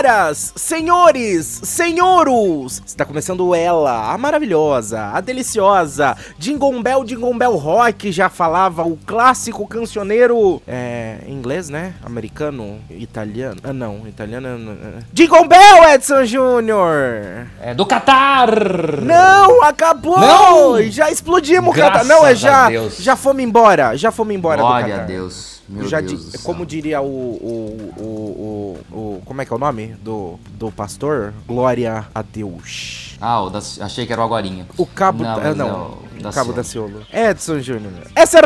Senhoras, senhores, senhoros, está começando ela, a maravilhosa, a deliciosa, Jingle Bell, Jingle Bell Rock, já falava o clássico cancioneiro, é, inglês, né? Americano, italiano, ah não, italiano, é... Jingle Bell, Edson Júnior! É do Qatar! Não, acabou! Não! Já explodimos o Qatar, não, é já, já fomos embora, já fomos embora Glória do Qatar. a Deus. Já di- como diria o, o, o, o, Como é que é o nome do, do pastor? Glória a Deus. Ah, o da, achei que era o Aguarinha. O cabo. Não, da- não, é o da cabo Ciolo. da Ciolo. Edson Júnior. Essa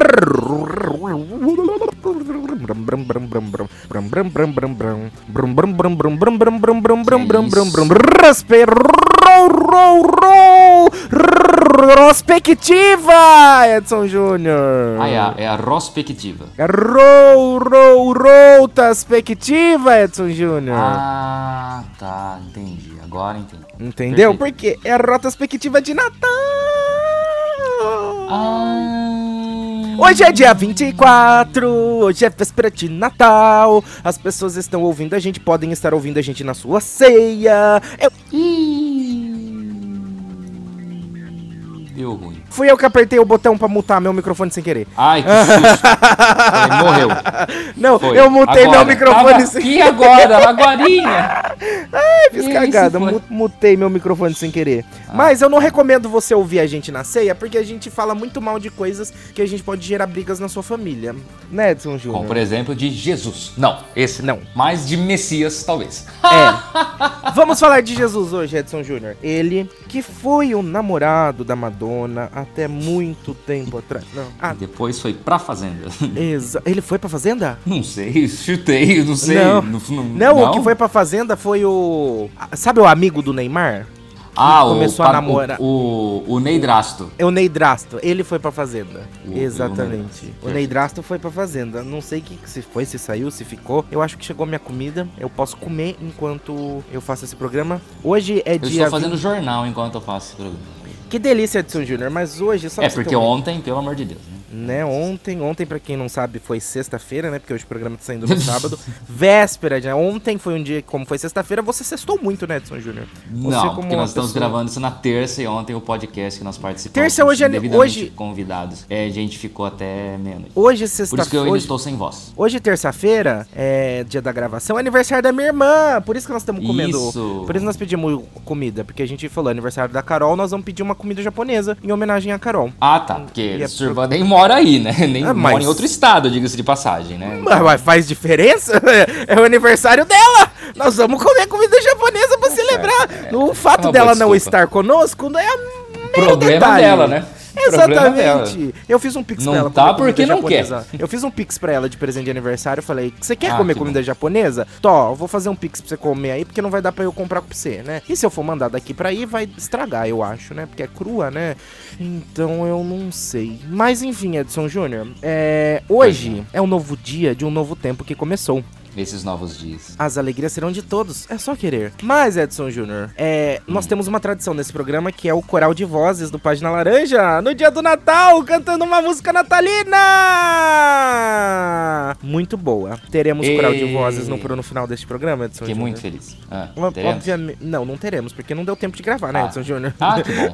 é. Prospectiva, Edson Júnior. Ah, é a, é a Rospectiva. Rou, rou, rou, perspectiva, Edson Júnior. Ah, tá, entendi. Agora entendi. Entendeu? perfeito. Porque é a retrospectiva de Natal. Ah. Hoje é dia 24, hoje é véspera de Natal. As pessoas estão ouvindo a gente, podem estar ouvindo a gente na sua ceia. Eu, Deu ruim. Fui eu que apertei o botão pra mutar meu microfone sem querer. Ai, que susto. Morreu. Não, Foi. eu mutei meu Agora. microfone Tava sem aqui agora, agorinha. Fiz Esse cagada, mutei meu microfone sem querer. Mas eu não recomendo você ouvir a gente na ceia, porque a gente fala muito mal de coisas que a gente pode gerar brigas na sua família. Né, Edson Júnior? Como por exemplo de Jesus. Não, esse Não. Mas de Messias, talvez. É. Vamos falar de Jesus hoje, Edson Júnior. Ele que foi o namorado da Madonna até muito tempo atrás. Não. Ah, Depois foi pra fazenda. exa... Ele foi pra fazenda? Não sei, chutei, não sei. Não. Não, não, Não, o que foi pra fazenda foi o. Sabe o amigo do Neymar? Ah, começou o, a namorar. O, o, o Neidrasto. É o Neidrasto. Ele foi pra fazenda. O- o Exatamente. Neidrasto. O Neidrasto foi pra fazenda. Não sei que se foi, se saiu, se ficou. Eu acho que chegou minha comida. Eu posso comer enquanto eu faço esse programa. Hoje é Eu dia. estou fazendo 20 jornal enquanto eu faço esse programa. Que delícia, Edson Júnior. Mas hoje, só É, porque ontem, pelo amor de Deus, né? Né? Ontem, ontem para quem não sabe, foi sexta-feira, né? Porque hoje o programa tá saindo no sábado. Véspera, né? Ontem foi um dia como foi sexta-feira, você sextou muito, né, Edson Júnior? Não, como porque nós estamos pessoa- gravando isso na terça e ontem o podcast que nós participamos. Terça hoje é- hoje- convidados. É, a gente ficou até menos. Hoje, Por isso que eu sexta-feira. ainda Hoje, estou sem voz. hoje terça-feira, é dia da gravação, é aniversário da minha irmã. Por isso que nós estamos comendo. Isso. Por isso nós pedimos comida. Porque a gente falou aniversário da Carol, nós vamos pedir uma comida japonesa em homenagem à Carol. Ah, tá. Porque E é irmã nem mora aí, né? Nem Ah, mora mas- em outro estado, diga-se de passagem, né? Mas, mas faz diferença? É o aniversário dela! Nós vamos comer comida japonesa pra celebrar. o fato É uma dela não estar conosco não é a Problema detalhe. dela, né? Exatamente. Eu fiz um pix Não pra ela. tá porque não japonesa. Eu fiz um pix pra ela de presente de aniversário. Eu falei: Você quer Ah, comer que comida japonesa? Tó, eu vou fazer um pix pra você comer aí, porque não vai dar pra eu comprar pra você, né? E se eu for mandar daqui pra aí, vai estragar, eu acho, né? Porque é crua, né? Então eu não sei. Mas enfim, Edson Júnior, é... hoje é um novo dia de um novo tempo que começou. Nesses novos dias. As alegrias serão de todos, é só querer. Mas, Edson Júnior, é, nós temos uma tradição nesse programa que é o coral de vozes do Página Laranja, no dia do Natal, cantando uma música natalina! Muito boa. Teremos E- coral de vozes no, no final deste programa, Edson Fiquei Júnior. muito feliz. Ah? Obviamente. Não, não teremos, porque não deu tempo de gravar, né, Ah. Edson Júnior? Ah, que bom.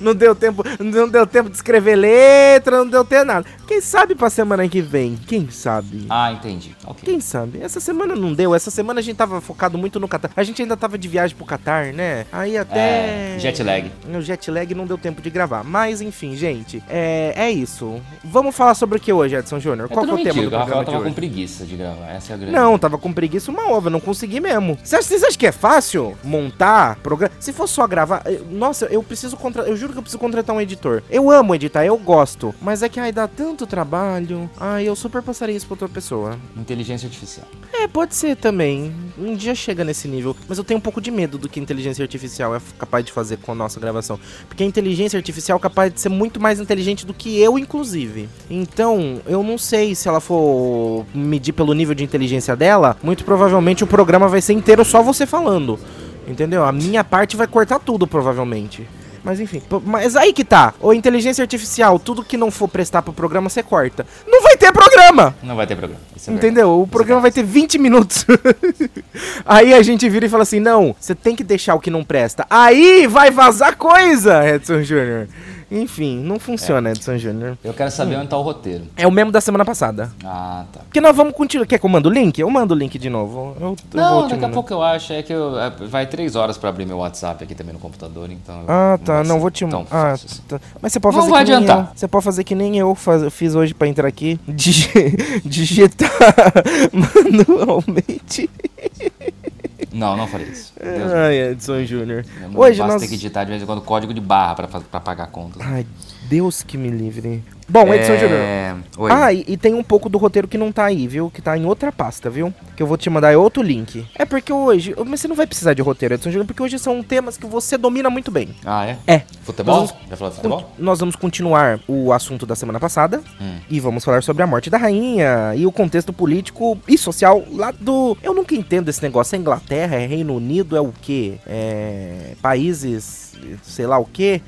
não deu tempo, não deu tempo de escrever letra, não deu tempo nada. Quem sabe pra semana que vem? Quem sabe? Ah, entendi. Ok. Quem sabe? Essa semana não deu. Essa semana a gente tava focado muito no Catar. A gente ainda tava de viagem pro Catar, né? Aí até. É, jet lag. O jet lag não deu tempo de gravar. Mas enfim, gente. É, é isso. Vamos falar sobre o que hoje, Edson Júnior? É Qual é o tema do o Rafael programa de tava hoje? com preguiça de gravar. Essa é a grande. Não, tava com preguiça uma ova, não consegui mesmo. Vocês acham que é fácil montar programa? Se for só gravar. eu- Nossa, eu preciso contratar. Eu juro que eu preciso contratar um editor. Eu amo editar, eu gosto. Mas é que ai, dá tanto trabalho. Ai, eu super passaria isso pra outra pessoa. Inteligência artificial. É, pode ser também. Um dia chega nesse nível. Mas eu tenho um pouco de medo do que a inteligência artificial é capaz de fazer com a nossa gravação. Porque a inteligência artificial é capaz de ser muito mais inteligente do que eu, inclusive. Então, eu não sei se ela for medir pelo nível de inteligência dela. Muito provavelmente o programa vai ser inteiro só você falando. Entendeu? A minha parte vai cortar tudo, provavelmente. Mas enfim. Mas aí que tá. Ou inteligência artificial, tudo que não for prestar pro programa, você corta. Não vai ter programa! Não vai ter programa. Isso é Entendeu? O programa vai ter 20 minutos. Aí a gente vira e fala assim: não, você tem que deixar o que não presta. Aí vai vazar coisa, Edson Júnior. Enfim, não funciona, Edson Júnior. Eu quero saber onde tá o roteiro. É o mesmo da semana passada. Ah, tá. Porque nós vamos continuar. Quer que eu mando o link? Eu mando o link de novo. Eu, eu Não, daqui a pouco eu acho. É que eu, é, vai três horas pra abrir meu WhatsApp aqui também no computador, então. Ah, tá. vai Não, vou te tão Ah, assim. tá. Mas você pode Não fazer vai que nem adiantar. eu. Você pode fazer que nem eu faz, fiz hoje pra entrar aqui. Digi- digitar manualmente. Não, não falei isso. Deus Ai, Edson Júnior. Hoje nós. ter que digitar de vez em quando código de barra pra pagar contas. Ai, Deus que me livre. Bom, Edson Júnior. é... Oi. Ah, e, e tem um pouco do roteiro que não tá aí, viu? Que tá em outra pasta, viu? Que eu vou te mandar é outro link. É porque hoje. Mas você não vai precisar de roteiro, Edson Júnior, porque hoje são temas que você domina muito bem. Ah, é? É. Futebol? Nós Já falou de futebol? Nós vamos continuar o assunto da semana passada Hum. e vamos falar sobre a morte da rainha e o contexto político e social lá do. Eu nunca entendo esse negócio. É Inglaterra, é Reino Unido, é o quê? É. Países. sei lá o quê.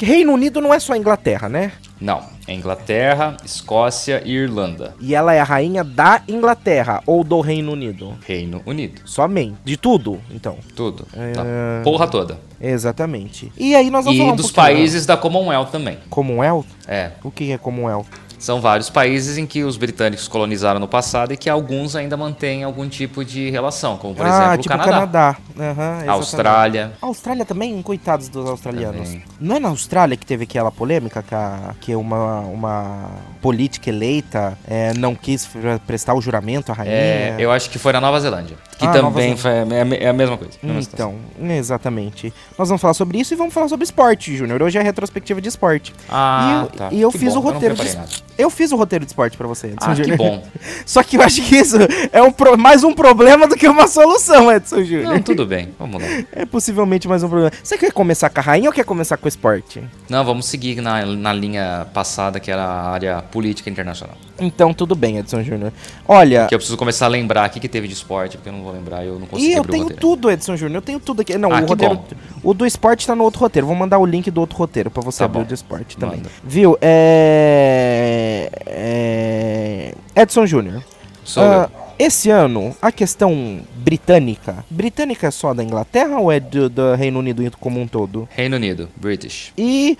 Reino Unido não é só Inglaterra, né? Não. É Inglaterra, Escócia e Irlanda. E ela é a rainha da Inglaterra ou do Reino Unido? Reino Unido. Somente. De tudo, então. Tudo. É. Tá. Porra toda. Exatamente. E aí nós vamos falar E um dos pouquinho- países da Commonwealth também. Commonwealth? É. O que é Commonwealth? São vários países em que os britânicos colonizaram no passado e que alguns ainda mantêm algum tipo de relação, como por ah, exemplo tipo o Canadá, Aham, exatamente. Austrália. A Austrália também, coitados dos australianos. Também. Não é na Austrália que teve aquela polêmica que, a- que uma, uma política eleita é, não quis prestar o juramento à rainha? É, eu acho que foi na Nova Zelândia. Que Ah, também foi, é, a é a mesma coisa. mesma situação. Então, exatamente. Nós vamos falar sobre isso e vamos falar sobre esporte, Júnior. Hoje é a retrospectiva de esporte. Ah, e eu, tá. e eu Que fiz bom, o eu não roteiro de preparei es- nada. Eu fiz o roteiro de esporte pra você, Edson Ah, que Júnior. bom. Só que eu acho que isso é um pro- mais um problema do que uma solução, Edson Júnior. Não, tudo bem. Vamos lá. É possivelmente mais um problema. Você quer começar com a rainha ou quer começar com o esporte? Não, vamos seguir na, na linha passada, que era a área política internacional. Então, tudo bem, Edson Júnior. Olha, Que eu preciso começar a lembrar aqui que teve de esporte, porque eu não vou lembrar, eu não consigo e eu tenho tudo, Edson Júnior. Eu tenho tudo aqui. Não, Ah, o roteiro. bom. O do esporte tá no outro roteiro. Vou mandar o link do outro roteiro pra você Tá abrir bom. o do esporte também. Manda. Viu? É. é... Edson Júnior. Sou ah, esse ano, a questão britânica. Britânica é só da Inglaterra ou é do, do Reino Unido como um todo? Reino Unido, British. E.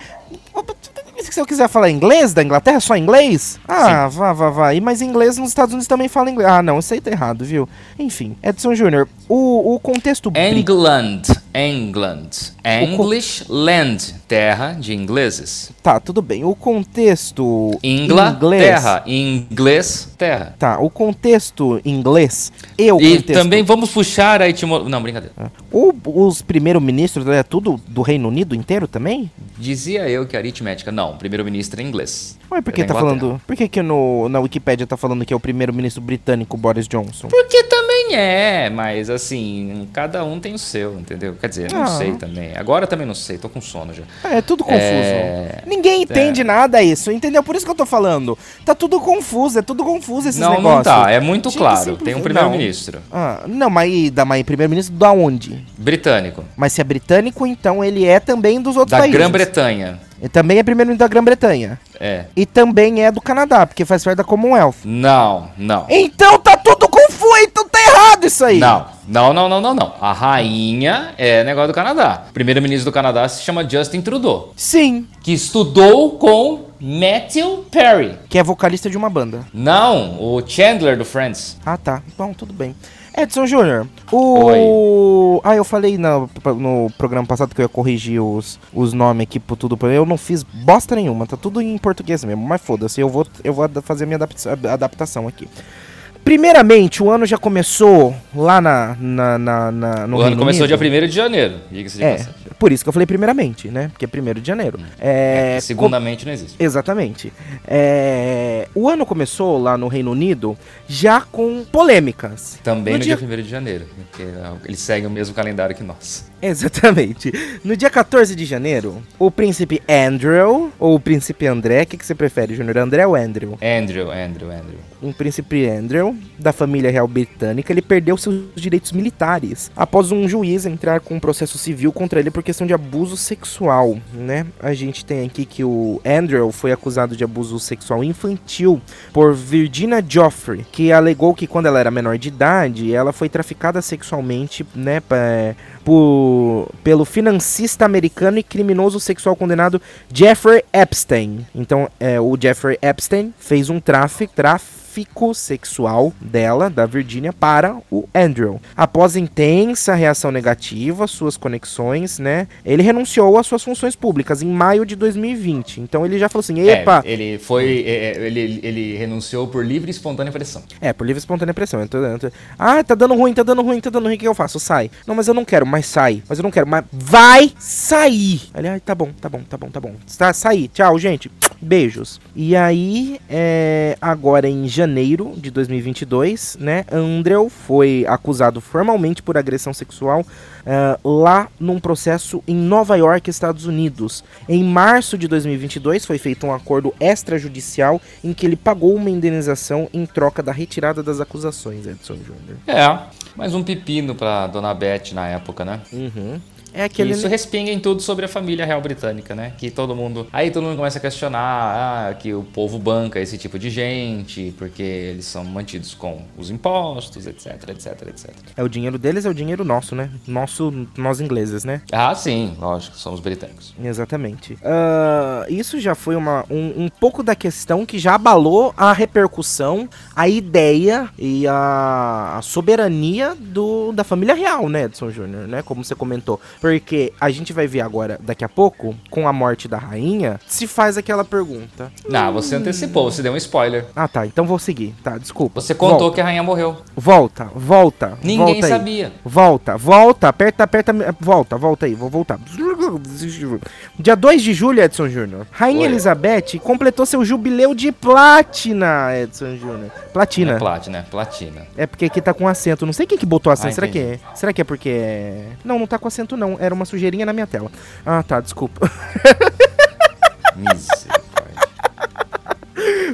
Se eu quiser falar inglês da Inglaterra, só inglês? Ah, vá, vá, vá. E, mas inglês nos Estados Unidos também fala inglês. Ah, não, isso aí tá errado, viu? Enfim, Edson Júnior, o, o contexto. England, England. English land, terra de ingleses. Tá, tudo bem. O contexto. Inglaterra, inglês, terra. Tá, o contexto inglês e o E contexto. também vamos puxar a etimologia. Não, brincadeira. O, os primeiro-ministros é tudo do Reino Unido inteiro também? Dizia eu que aritmética. Não, primeiro-ministro é inglês. Ué, por que É da tá Inglaterra. falando. Por que, que no, na Wikipédia tá falando que é o primeiro-ministro britânico Boris Johnson? Porque também é, mas assim, cada um tem o seu, entendeu? Quer dizer, não Ah. sei também. Agora também não sei, tô com sono já. É tudo confuso. É. Ninguém entende nada isso, entendeu? Por isso que eu tô falando. Tá tudo confuso, é tudo confuso esses não, negócios. não tá, é muito Tinha claro. Tem um primeiro-ministro Ah, não, mas e da mas primeiro-ministro da onde? britânico, Mas se é britânico, então ele é também dos outros da países. Grã-Bretanha. Ele também é primeiro-ministro da Grã-Bretanha. É. E também é do Canadá, porque faz parte da Commonwealth. Não, não. Então tá tudo errado isso aí. Não, não, não, não, não, não. A rainha é negócio do Canadá. O primeiro-ministro do Canadá se chama Justin Trudeau, Sim, que estudou com Matthew Perry. que é vocalista de uma banda. Não, o Chandler do Friends. Ah, tá. Bom, tudo bem. Edson Júnior, o. Ah, eu falei no, no programa passado que eu ia corrigir os, os nomes aqui por tudo. Eu não fiz bosta nenhuma, tá tudo em português mesmo. Mas foda-se, eu vou, eu vou fazer a minha adapta- adaptação aqui. Primeiramente, o ano já começou lá na, na, na, na- no o ano começou Unido. dia 1 de janeiro, diga-se de É, passagem. por isso que eu falei primeiramente, né? Porque é 1 de janeiro. É, É, segundamente não existe. Exatamente. É, O ano começou lá no Reino Unido já com polêmicas. Também No no dia- dia 1 de janeiro, porque eles seguem o mesmo calendário que nós. Exatamente. No dia 14 de janeiro, o príncipe Andrew, ou o príncipe André, o que, que você prefere, Júnior? André ou Andrew? Andrew, Andrew, Andrew. Um príncipe Andrew, da família real britânica, ele perdeu seus direitos militares após um juiz entrar com um processo civil contra ele por questão de abuso sexual, né? A gente tem aqui que o Andrew foi acusado de abuso sexual infantil por Virginia Joffrey, que alegou que quando ela era menor de idade, ela foi traficada sexualmente, né, por, pelo financista americano e criminoso sexual condenado Jeffrey Epstein. Então, é, o Jeffrey Epstein fez um tráfico, tráfico tráfico sexual dela, da Virginia, para o Andrew. Após intensa reação negativa, suas conexões, né? Ele renunciou às suas funções públicas em maio de 2020. Então ele já falou assim: é, epa. É, ele foi. É, ele, ele renunciou por livre e espontânea pressão. É, por livre e espontânea pressão. Então, ah, tá dando ruim, tá dando ruim, tá dando ruim. O que eu faço? Sai. Não, mas eu não quero, mas sai. Mas eu não quero, mas vai sair. Ele, ah, tá bom, tá bom, tá bom, tá bom. Tá, sair. Tchau, gente. Beijos. E aí, é, agora em janeiro de 2022, né, Andrew foi acusado formalmente por agressão sexual uh, lá num processo em Nova York, Estados Unidos. Em março de 2022 foi feito um acordo extrajudicial em que ele pagou uma indenização em troca da retirada das acusações, Edson Jr. É, mais um pepino pra Dona Beth na época, né? Uhum. É aquele... Isso respinga em tudo sobre a família real britânica, né? Que todo mundo. Aí todo mundo começa a questionar ah, que o povo banca esse tipo de gente, porque eles são mantidos com os impostos, etc, etc, etc. É o dinheiro deles, é o dinheiro nosso, né? Nosso, nós ingleses, né? Ah, sim, lógico, somos britânicos. Exatamente. Uh, isso já foi uma, um, um pouco da questão que já abalou a repercussão, a ideia e a, a soberania do, da família real, né, Edson Júnior, né? Como você comentou. Porque a gente vai ver agora, daqui a pouco, com a morte da rainha, se faz aquela pergunta. Não, você antecipou, você deu um spoiler. Ah, tá. Então vou seguir. Tá, desculpa. Você contou volta. que a rainha morreu. Volta, volta. Ninguém volta sabia. Volta, volta, aperta, aperta. Volta, volta aí, vou voltar. Dia 2 de julho, Edson Júnior. Rainha Oi. Elizabeth completou seu jubileu de platina, Edson Júnior. Platina. É platina, é platina. É porque aqui tá com acento. Não sei quem que botou acento. Ah, Será que é? Será que é porque é... Não, não tá com acento não. Era uma sujeirinha na minha tela. Ah, tá, desculpa.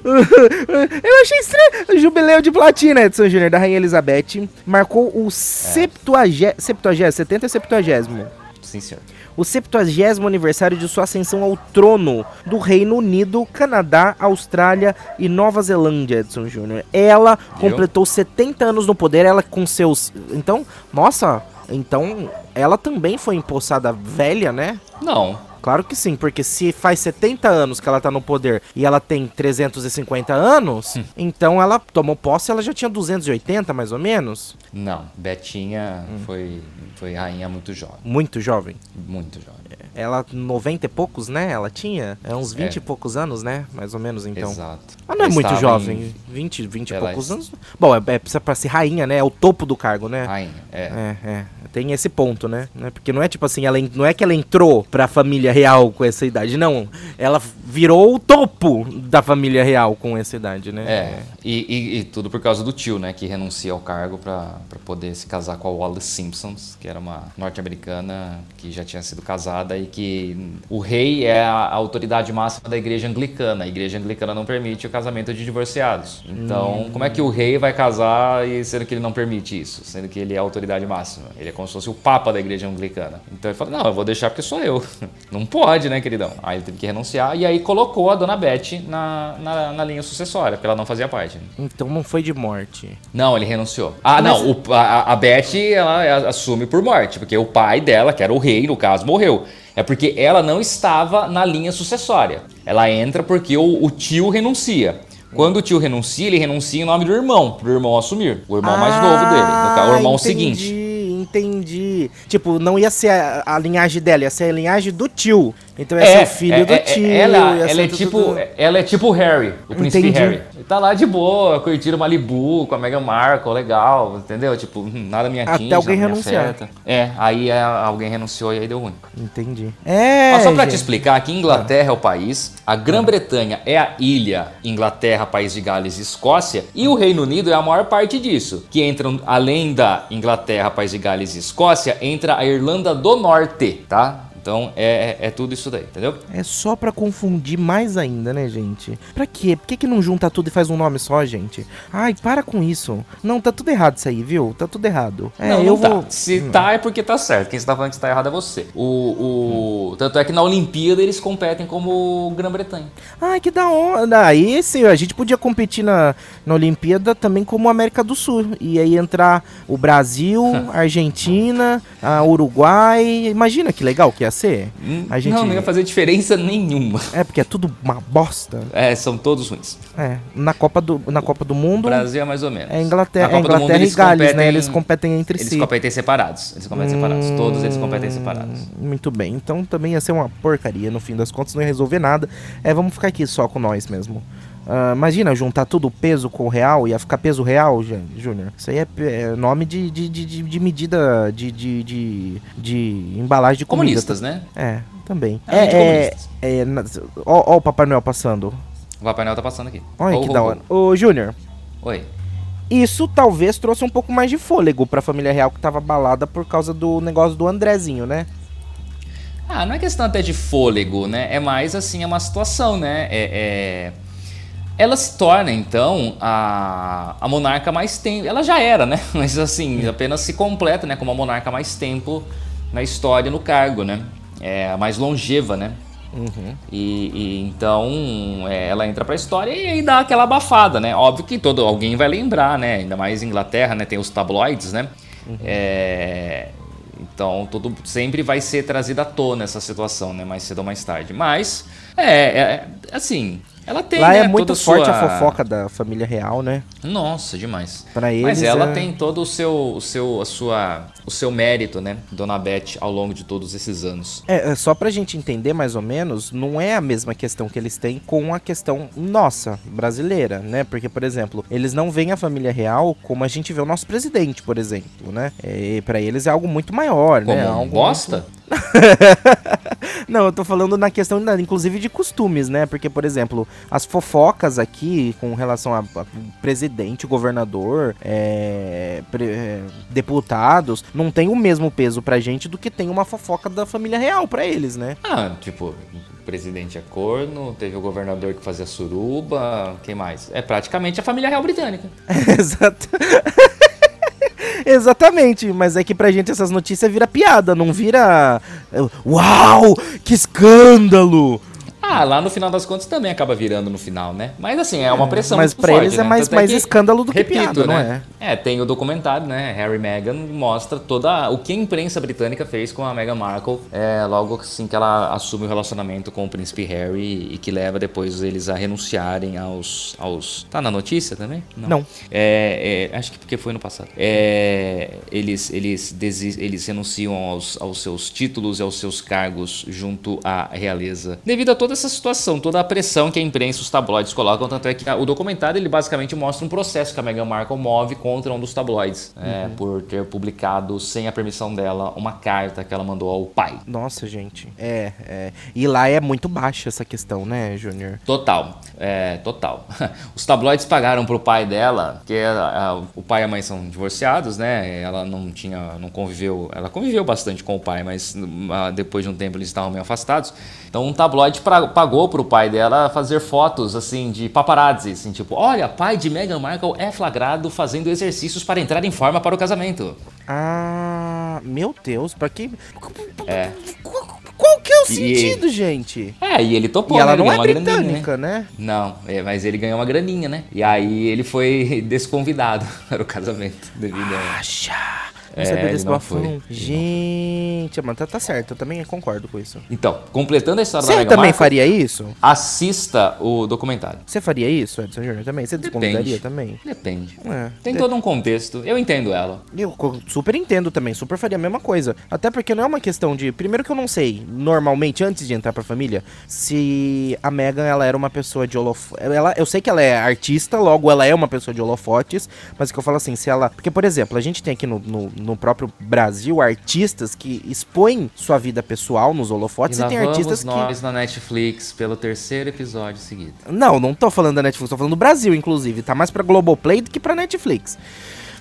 Eu achei estranho. Jubileu de platina, Edson Júnior, da Rainha Elizabeth. Marcou o é. 70, 70 e 70. Sim, senhor o 70 aniversário de sua ascensão ao trono do Reino Unido, Canadá, Austrália e Nova Zelândia, Edson Júnior. Ela completou 70 anos no poder, ela com seus. Então, nossa, então ela também foi empossada velha, né? Não. Claro que sim, porque se faz 70 anos que ela tá no poder e ela tem 350 anos, hum. então ela tomou posse, ela já tinha 280 mais ou menos. Não, Betinha hum. foi, foi rainha muito jovem. Muito jovem? Muito jovem. Ela, 90 e poucos, né? Ela tinha? É uns 20 é. e poucos anos, né? Mais ou menos, então. Exato. Mas não é muito jovem. Em... 20, 20 e poucos anos. Bom, é, é pra ser rainha, né? É o topo do cargo, né? Rainha, é. É, é. Tem esse ponto, né? Porque não é tipo assim, ela, não é que ela entrou pra família real com essa idade, não. Ela virou o topo da família real com essa idade, né? É, e, e, e tudo por causa do tio, né? Que renuncia ao cargo pra, pra poder se casar com a Wallace Simpsons, que era uma norte-americana que já tinha sido casada e que o rei é a autoridade máxima da igreja anglicana. A igreja anglicana não permite o casamento de divorciados. Então, hum. como é que o rei vai casar e sendo que ele não permite isso? Sendo que ele é a autoridade máxima. Ele é como se fosse o papa da igreja anglicana. Então ele fala: Não, eu vou deixar porque sou eu. Não pode, né, queridão? Aí ele teve que renunciar e aí colocou a dona Beth na, na, na linha sucessória, porque ela não fazia parte. Então não foi de morte. Não, ele renunciou. Ah, Mas... não, o, a, a Beth ela assume por morte, porque o pai dela, que era o rei, no caso, morreu. É porque ela não estava na linha sucessória. Ela entra porque o, o tio renuncia. Quando o tio renuncia, ele renuncia em nome do irmão, pro irmão assumir. O irmão ah, mais novo dele, no caso, o irmão entendi, seguinte. Entendi. Tipo, não ia ser a, a, linhagem dela, ia ser a linhagem do tio. Então ia é, ser o filho é, do é, tio. Ela, ela é tipo, tudo... ela é tipo Harry, o príncipe Entendi. Harry. Ele tá lá de boa, curtindo Malibu com a Meghan Markle, legal, entendeu? Tipo, hum, nada minha Até alguém renunciar. É, aí é, alguém renunciou e aí deu ruim. Entendi. É. Ó, só pra gente. te explicar, que Inglaterra é o país, a Grã-Bretanha é a ilha, Inglaterra, País de Gales e Escócia, e o Reino Unido é a maior parte disso, que entram além da Inglaterra, País de Gales e Escócia, entra a Irlanda do Norte, tá? Então é, é, é tudo isso daí, entendeu? É só pra confundir mais ainda, né, gente? Pra quê? Por que, que não junta tudo e faz um nome só, gente? Ai, para com isso. Não, tá tudo errado isso aí, viu? Tá tudo errado. É, não, eu não tá. vou. Se tá é porque tá certo. Quem está falando que está errado é você. O, o... Tanto é que na Olimpíada eles competem como Grã-Bretanha. Ai, que da hora. Aí sim, a gente podia competir na, na Olimpíada também como América do Sul. E aí entrar o Brasil, a Argentina, a Uruguai. Imagina que legal que ia A gente... Não, não ia fazer diferença nenhuma. É, porque é tudo uma bosta. É, são todos ruins. É, na Copa do, na Copa do Mundo. O Brasil é mais ou menos. É Inglaterra, é do Mundo, Inglaterra e eles Gales, né? competem- Eles competem entre Eles si. competem separados. Eles competem separados. Todos eles competem separados. Hum, Muito bem, então também ia ser uma porcaria no fim das contas, não ia resolver nada. É, vamos ficar aqui só com nós mesmo. Ah, imagina juntar tudo o peso com o real, ia ficar peso real, Jú- Júnior. Isso aí é, é nome de, de, de, de- medida de, de, de, de embalagem de comida. Comunistas, né? É, também. É, É, é, é, ó, ó o Papai Noel passando. O Papai Noel tá passando aqui. Olha Ho, que ho, da ho. hora. Ô, Júnior, Oi. isso talvez trouxe um pouco mais de fôlego pra família real que tava abalada por causa do negócio do Andrezinho, né? Ah, não é questão até de fôlego, né? É mais assim, é uma situação, né? É, é- Ela se torna, então, a, a monarca mais tempo. Ela já era, né? Mas assim, apenas se completa, né? Como a monarca mais tempo na história, no cargo, né? É a mais longeva, né? E, e então é, ela entra pra história e aí dá aquela abafada, né? Óbvio que todo alguém vai lembrar, né? Ainda mais Inglaterra, né? Tem os tabloides, né? É, então tudo sempre vai ser trazido à tona essa situação, né? Mais cedo ou mais tarde. Mas é, é, assim, ela tem Lá né, é muito forte sua... a fofoca da família real, né? Nossa, demais. Pra eles Mas ela é- tem todo o seu, o seu, a sua, o seu mérito, né, Dona Beth, ao longo de todos esses anos. É, é, só pra gente entender mais ou menos, não é a mesma questão que eles têm com a questão nossa, brasileira, né? Porque, por exemplo, eles não veem a família real como a gente vê o nosso presidente, por exemplo, né? É, para eles é algo muito maior, Como né? um Algo bosta? Não, eu tô falando na questão, da- inclusive, de costumes, né? Porque, por exemplo, as fofocas aqui com relação a, a presidente, governador, é, pre- é, deputados, não tem o mesmo peso pra gente do que tem uma fofoca da família real pra eles, né? Ah, tipo, o presidente é corno, teve o governador que fazia suruba, quem mais? É praticamente a família real britânica. Exato. Exatamente, mas é que pra gente essas notícias vira piada, não vira. Uau! Que escândalo! Ah, lá no final das contas também acaba virando no final, né? Mas assim, é uma pressão mas muito pra forte, eles é né? mais- Tanto mais escândalo do que piada, não né? é? tem o documentário, né? Harry e Meghan mostra toda o que a imprensa britânica fez com a Meghan Markle é, logo assim que ela assume o relacionamento com o príncipe Harry e que leva depois eles a renunciarem aos... aos... Tá na notícia também? Não. É, é, acho que porque foi no passado. É, eles, eles, desi- eles renunciam aos, aos seus títulos e aos seus cargos junto à realeza. Devido a toda essa situação, toda a pressão que a imprensa, os tabloides colocam, tanto é que a- o documentário ele basicamente mostra um processo que a Meghan Markle move contra um dos tabloides, é, por ter publicado sem a permissão dela uma carta que ela mandou ao pai. Nossa, gente. É, é. E lá é muito baixa essa questão, né, Júnior? Total, é, total. Os tabloides pagaram pro pai dela, que ela- a- o pai e a mãe são divorciados, né? Ela não tinha, não conviveu, ela conviveu bastante com o pai, mas ah, depois de um tempo eles estavam meio afastados. Então um tabloide pra- pagou pro pai dela fazer fotos assim de paparazzi, assim, tipo, olha, pai de Meghan Markle é flagrado fazendo exercícios para entrar em forma para o casamento. Ah, meu Deus, pra que. É. Qual, que é o E- sentido, gente? É, e ele topou, e ela né? Não é né? britânica, né? Não, é, mas ele ganhou uma graninha, né? E aí ele foi desconvidado para o casamento devido a... Não É, sabia desse bafão. Gente, mano, tá, tá certo, eu também concordo com isso. Então, completando a história da Você também faria isso? assista o documentário. Você faria isso, Edson Júnior, também? Você desconvidaria também? Depende. É. Tem todo um contexto. Eu entendo ela. Eu super entendo também, super faria a mesma coisa. Até porque não é uma questão de. Primeiro que eu não sei, normalmente, antes de entrar pra família, se a Megan ela era uma pessoa de holofotes. Ela, eu sei que ela é artista, logo ela é uma pessoa de holofotes, mas o que eu falo assim, se ela. Porque, por exemplo, a gente tem aqui no, no, no próprio Brasil artistas que expõem sua vida pessoal nos holofotes e e, tem artistas que. nós na Netflix pelo terceiro episódio seguido. Não, não tô falando da Netflix, tô falando do Brasil, inclusive. Tá mais pra Globoplay do que pra Netflix.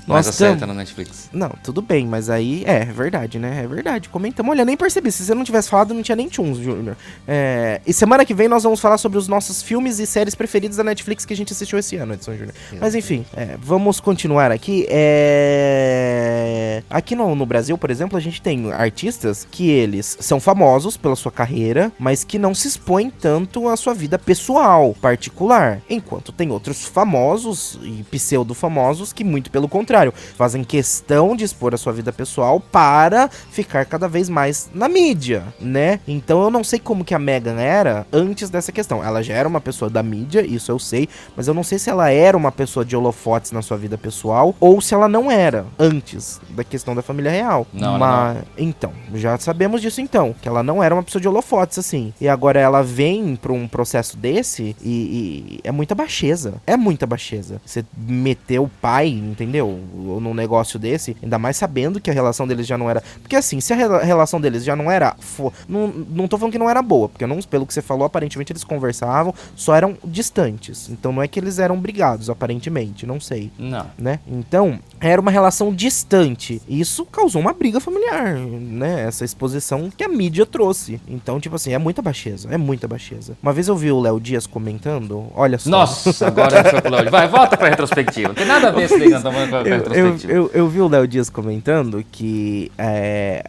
Mas a série tá na Netflix. Não, tudo bem, mas aí é, é verdade, né? É verdade. Comentamos. Olha, nem percebi. Se você não tivesse falado, não tinha nem Tunes, Júnior. É... E semana que vem nós vamos falar sobre os nossos filmes e séries preferidos da Netflix que a gente assistiu esse ano, Edson Júnior. Mas enfim, é, vamos continuar aqui. É... Aqui no, no Brasil, por exemplo, a gente tem artistas que eles são famosos pela sua carreira, mas que não se expõem tanto à sua vida pessoal, particular. Enquanto tem outros famosos e pseudo-famosos que, muito pelo contrário, fazem questão de expor a sua vida pessoal para ficar cada vez mais na mídia, né? Então eu não sei como que a Megan era antes dessa questão. Ela já era uma pessoa da mídia, isso eu sei, mas eu não sei se ela era uma pessoa de holofotes na sua vida pessoal ou se ela não era antes da questão da família real. Não, mas não. então, já sabemos disso então, que ela não era uma pessoa de holofotes assim. E agora ela vem para um processo desse e, e, é muita baixeza. É muita baixeza. Você meter o pai, entendeu? Num negócio desse, ainda mais sabendo que a relação deles já não era. Porque assim, se a re relação deles já não era. Fo... Não, não tô falando que não era boa, porque não, pelo que você falou, aparentemente eles conversavam, só eram distantes. Então não é que eles eram brigados, aparentemente, não sei. Não. Né? Então, era uma relação distante. E isso causou uma briga familiar, né? Essa exposição que a mídia trouxe. Então, tipo assim, é muita baixeza, é muita baixeza. Uma vez eu vi o Léo Dias comentando, olha só. Nossa, agora foi pro Léo Vai, volta pra retrospectiva. Não tem nada a ver que nós com a eu, retrospectiva. Eu, eu, eu, vi o Léo Dias comentando que é,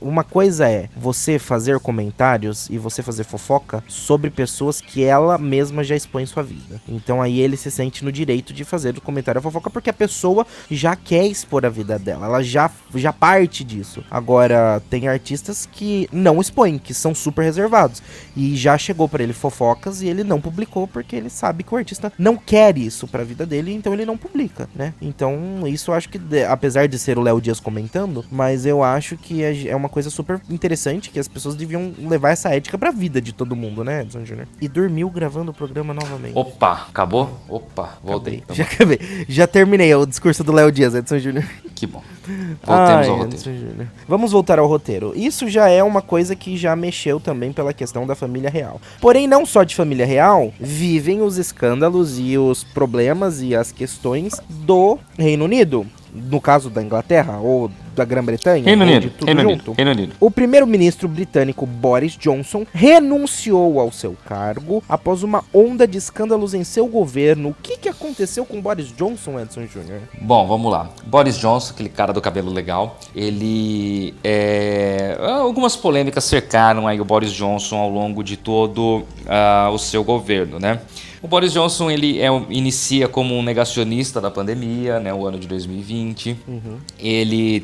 uma coisa é você fazer comentários e você fazer fofoca sobre pessoas que ela mesma já expõe em sua vida. Então aí ele se sente no direito de fazer o comentário fofoca porque a pessoa já quer expor a vida dela, ela já, já parte disso. Agora, tem artistas que não expõem, que são super reservados. E já chegou para ele fofocas e ele não publicou porque ele sabe que o artista não quer isso pra vida dele, então ele não publica, né? Então, isso eu acho que, apesar de ser o Léo Dias comentando, mas eu acho que é, é uma coisa super interessante que as pessoas deviam levar essa ética pra vida de todo mundo, né, Edson Júnior? E dormiu gravando o programa novamente. Opa, acabou? Opa, voltei. Já acabei. Já terminei o discurso do Léo Dias, Edson Júnior. Que bom. Voltemos Ai, ao roteiro. Vamos voltar ao roteiro. Isso já é uma coisa que já mexeu também pela questão da família real. Porém, não só de família real, vivem os escândalos e os problemas e as questões do Reino Unido no caso da Inglaterra ou da Grã-Bretanha, Reino Unido, Reino Unido, Reino Unido. O primeiro-ministro britânico Boris Johnson renunciou ao seu cargo após uma onda de escândalos em seu governo. O que, que aconteceu com Boris Johnson, Edson Jr.? Bom, vamos lá. Boris Johnson, aquele cara do cabelo legal, ele é... algumas polêmicas cercaram aí o Boris Johnson ao longo de todo uh, o seu governo, né? O Boris Johnson ele é, inicia como um negacionista da pandemia, né, o ano de 2020. Uhum. Ele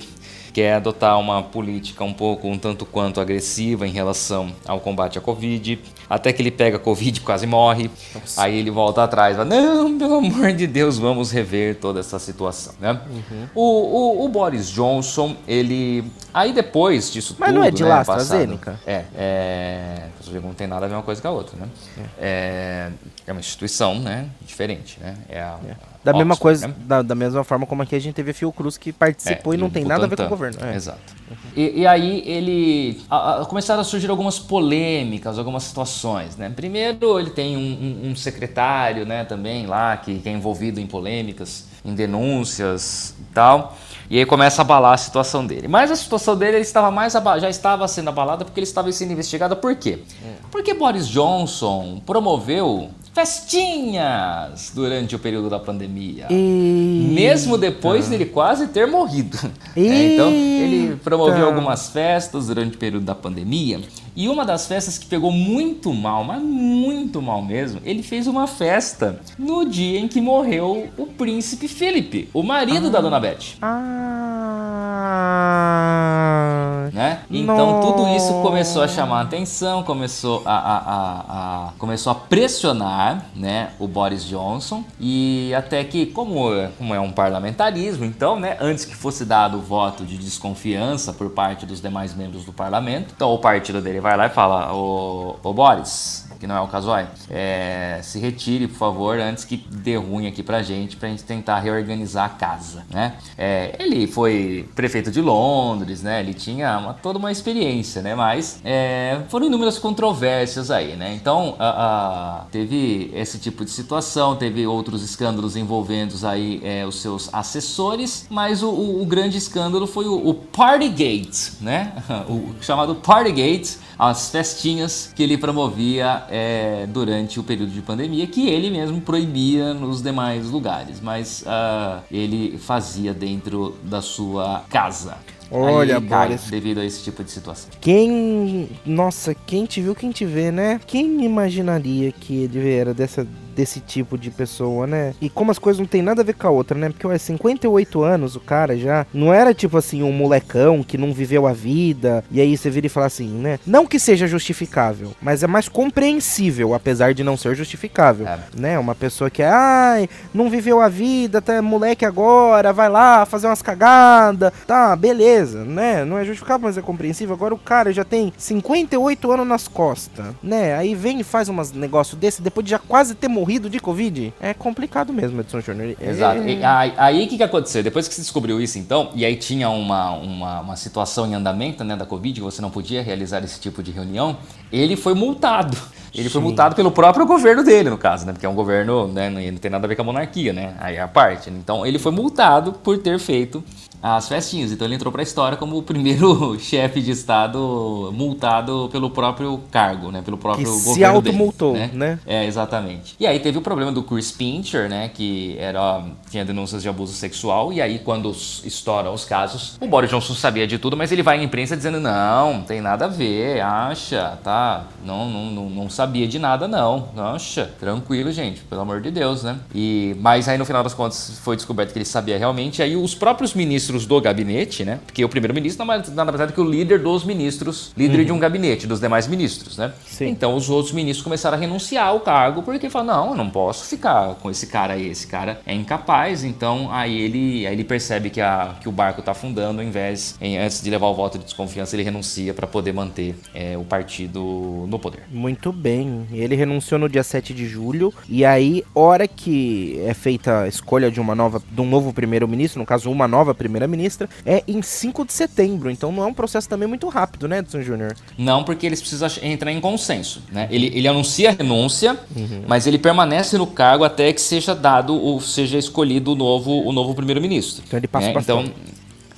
quer adotar uma política um pouco, um tanto quanto agressiva em relação ao combate à Covid, até que ele pega a Covid e quase morre. Nossa. Aí ele volta atrás, fala, não, pelo amor de Deus, vamos rever toda essa situação, né? Uhum. O, o, o, Boris Johnson, ele... Aí depois disso Mas tudo, não é de né, lá, AstraZeneca? É, é... Não tem nada a ver uma coisa com a outra, né? É, é, é uma instituição, né? Diferente, né? É a... É da Oxford, mesma coisa, né? da, da, mesma forma como aqui a gente teve a Fiocruz que participou é, e não tem nada a ver com o governo. É. Exato. Uhum. E, e, aí ele a, a, começaram a surgir algumas polêmicas, algumas situações, né? Primeiro ele tem um, um, um secretário, né, também lá que, que é envolvido em polêmicas, em denúncias e tal. E aí começa a abalar a situação dele. Mas a situação dele estava mais já estava sendo abalada porque ele estava sendo investigado. Por quê? Hum. Porque Boris Johnson promoveu festinhas durante o período da pandemia. Eita. Mesmo depois dele quase ter morrido. É, então, ele promoveu algumas festas durante o período da pandemia. E uma das festas que pegou muito mal, mas muito mal mesmo, ele fez uma festa no dia em que morreu o príncipe Felipe, o marido ah. da dona Beth. Ah. Né? Então tudo isso começou a chamar a atenção, começou a, a, a, a, começou a pressionar né, o Boris Johnson e até que, como, como é um parlamentarismo, então, né, antes que fosse dado o voto de desconfiança por parte dos demais membros do parlamento, então o partido dele vai lá e fala: Ô, ô Boris, que não é o caso é, se retire, por favor, antes que dê ruim aqui pra gente, pra gente tentar reorganizar a casa, né? É, ele foi prefeito de Londres, né? Ele tinha uma, toda uma experiência, né? Mas é, foram inúmeras controvérsias aí, né? Então, a, a, teve esse tipo de situação, teve outros escândalos envolvendo aí é, os seus assessores, mas o, o, o grande escândalo foi o, o Partygate, né? O chamado Partygate, as festinhas que ele promovia é, durante o período de pandemia, que ele mesmo proibia nos demais lugares, mas uh, ele fazia dentro da sua casa. Olha, Boris. Devido a esse tipo de situação. Quem. Nossa, quem te viu, quem te vê, né? Quem imaginaria que ele era dessa desse tipo de pessoa, né? E como as coisas não tem nada a ver com a outra, né? Porque, ué, 58 anos o cara já não era tipo assim um molecão que não viveu a vida e aí você vira e fala assim, né? Não que seja justificável, mas é mais compreensível, apesar de não ser justificável, é. né? Uma pessoa que, ai, não viveu a vida, tá moleque agora, vai lá fazer umas cagadas, tá, beleza, né? Não é justificável, mas é compreensível. Agora o cara já tem 58 anos nas costas, né? Aí vem e faz umas negócio desse depois de já quase ter morrido morrido de Covid, é complicado mesmo, Edson Júnior. Exato. E, aí o que, que aconteceu? Depois que se descobriu isso, então, e aí tinha uma, uma, uma situação em andamento né, da Covid, que você não podia realizar esse tipo de reunião, ele foi multado. Ele Sim. foi multado pelo próprio governo dele, no caso, né? Porque é um governo, né? Não tem nada a ver com a monarquia, né? Aí é a parte. Então ele foi multado por ter feito as festinhas. Então ele entrou para a história como o primeiro chefe de estado multado pelo próprio cargo, né? Pelo próprio que governo se automultou, né? né? É, exatamente. E aí teve o problema do Chris Pincher, né? Que era tinha denúncias de abuso sexual e aí quando estouram os casos, o Boris Johnson sabia de tudo, mas ele vai à imprensa dizendo não, não tem nada a ver, acha, tá? Não, não, não, não sabia de nada não, acha, tranquilo, gente, pelo amor de Deus, né? E mas aí no final das contas foi descoberto que ele sabia realmente. Aí os próprios ministros ministros do gabinete, né? Porque o primeiro-ministro nada mais é que o líder dos ministros, líder uhum. de um gabinete, dos demais ministros, né? Sim. Então os outros ministros começaram a renunciar ao cargo porque falaram, não, eu não posso ficar com esse cara aí, esse cara é incapaz. Então aí ele, aí ele percebe que, a, que o barco está afundando, ao invés, em, antes de levar o voto de desconfiança, ele renuncia para poder manter é, o partido no poder. Muito bem. Ele renunciou no dia 7 de julho e aí, hora que é feita a escolha de uma nova, de um novo primeiro-ministro, no caso uma nova primeira primeira-ministra, é em 5 de setembro. Então não é um processo também muito rápido, né, Edson Júnior? Não, porque eles precisam entrar em consenso. Né? Ele, ele anuncia a renúncia, uhum. mas ele permanece no cargo até que seja dado ou seja escolhido o novo, o novo primeiro-ministro. Então ele passa né? Então,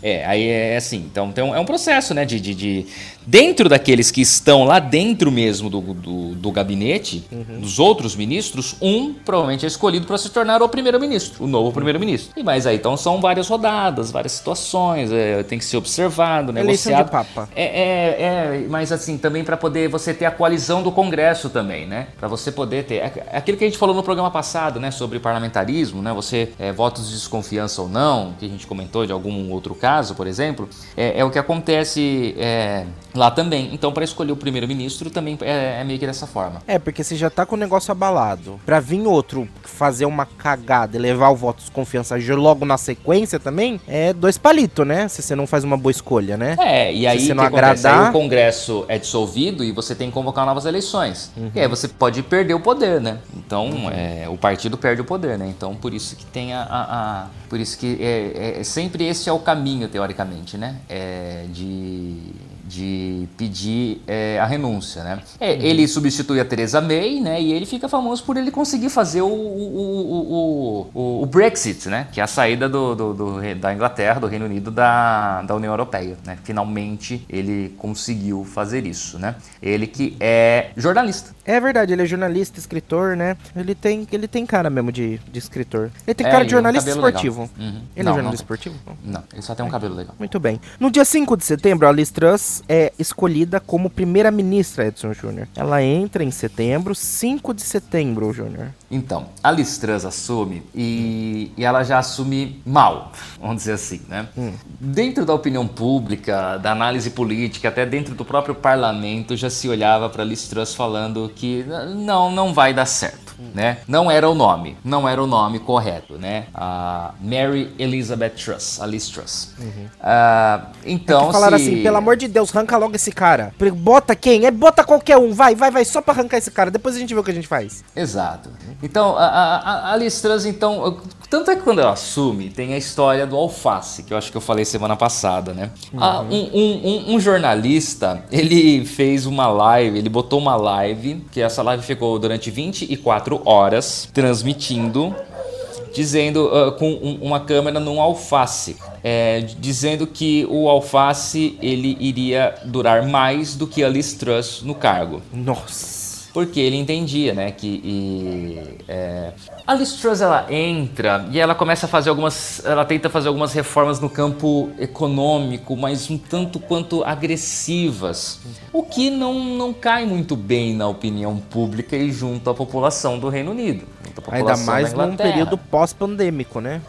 é, aí é assim. Então, então é um processo, né? De, de, de, dentro daqueles que estão lá dentro mesmo do, do, do gabinete, uhum. dos outros ministros, um provavelmente é escolhido para se tornar o primeiro-ministro, o novo primeiro-ministro. E mais aí, então são várias rodadas, várias situações, é, tem que ser observado, negociado. de papa. É, é, é mas assim, também para poder você ter a coalizão do Congresso também, né? Para você poder ter. É, é aquilo que a gente falou no programa passado, né? Sobre parlamentarismo, né? Você, é, votos de desconfiança ou não, que a gente comentou de algum outro caso, por exemplo, é, é o que acontece é, lá também. Então, para escolher o primeiro-ministro também é, é, meio que dessa forma. É, porque você já tá com o negócio abalado. Pra vir outro fazer uma cagada e levar o voto de confiança logo na sequência também, é dois palitos, né? Se você não faz uma boa escolha, né? É, e aí, Se você não agradar... aí o Congresso é dissolvido e você tem que convocar novas eleições. Uhum. E aí você pode perder o poder, né? Então, uhum. é, o partido perde o poder, né? Então, por isso que tem a... a, a por isso que é, é, sempre esse é o caminho, teoricamente, né? É de de pedir é, a renúncia, né? É. Ele substitui a Theresa May, né? E ele fica famoso por ele conseguir fazer o, o, o, o Brexit, né? Que é a saída do, do, do, da Inglaterra, do Reino Unido da, da União Europeia, né? Finalmente ele conseguiu fazer isso, né? Ele que é jornalista. É verdade, ele é jornalista, escritor, né? Ele tem, ele tem cara mesmo de, de escritor. Ele tem é, cara de jornalista um esportivo. Uhum. Ele não, é jornalista não, esportivo? Não, ele só tem um cabelo legal. Muito bem. No dia 5 de setembro, a Liz Truss é escolhida como primeira-ministra, Edson Júnior. Ela entra em setembro, 5 de setembro, Júnior. Então, a Liz Truss assume e, e, ela já assume mal, vamos dizer assim, né? Hum. Dentro da opinião pública, da análise política, até dentro do próprio parlamento, já se olhava para Liz Truss falando que não, não vai dar certo. Né? Não era o nome, não era o nome correto, né? A Mary Elizabeth Truss, a Liz Truss. Ah, então, É falaram se... assim, pelo amor de Deus, arranca logo esse cara. Bota quem? É, bota qualquer um, vai, vai, vai, só pra arrancar esse cara. Depois a gente vê o que a gente faz. Exato. Então, a, a, a- a Liz Truss, então, tanto é que quando ela assume, tem a história do alface, que eu acho que eu falei semana passada, né? Ah, um, um- um- um jornalista, ele fez uma live, ele botou uma live, que essa live ficou durante 24 horas, transmitindo dizendo ah, com um- uma câmera num alface, é, dizendo que o alface ele iria durar mais do que a Liz Truss no cargo. Nossa. Porque ele entendia, né, que e, é, a ela entra e ela começa a fazer algumas, ela tenta fazer algumas reformas no campo econômico, mas um tanto quanto agressivas, o que não, não cai muito bem na opinião pública e junto à população do Reino Unido, Ainda mais num período pós-pandêmico, né?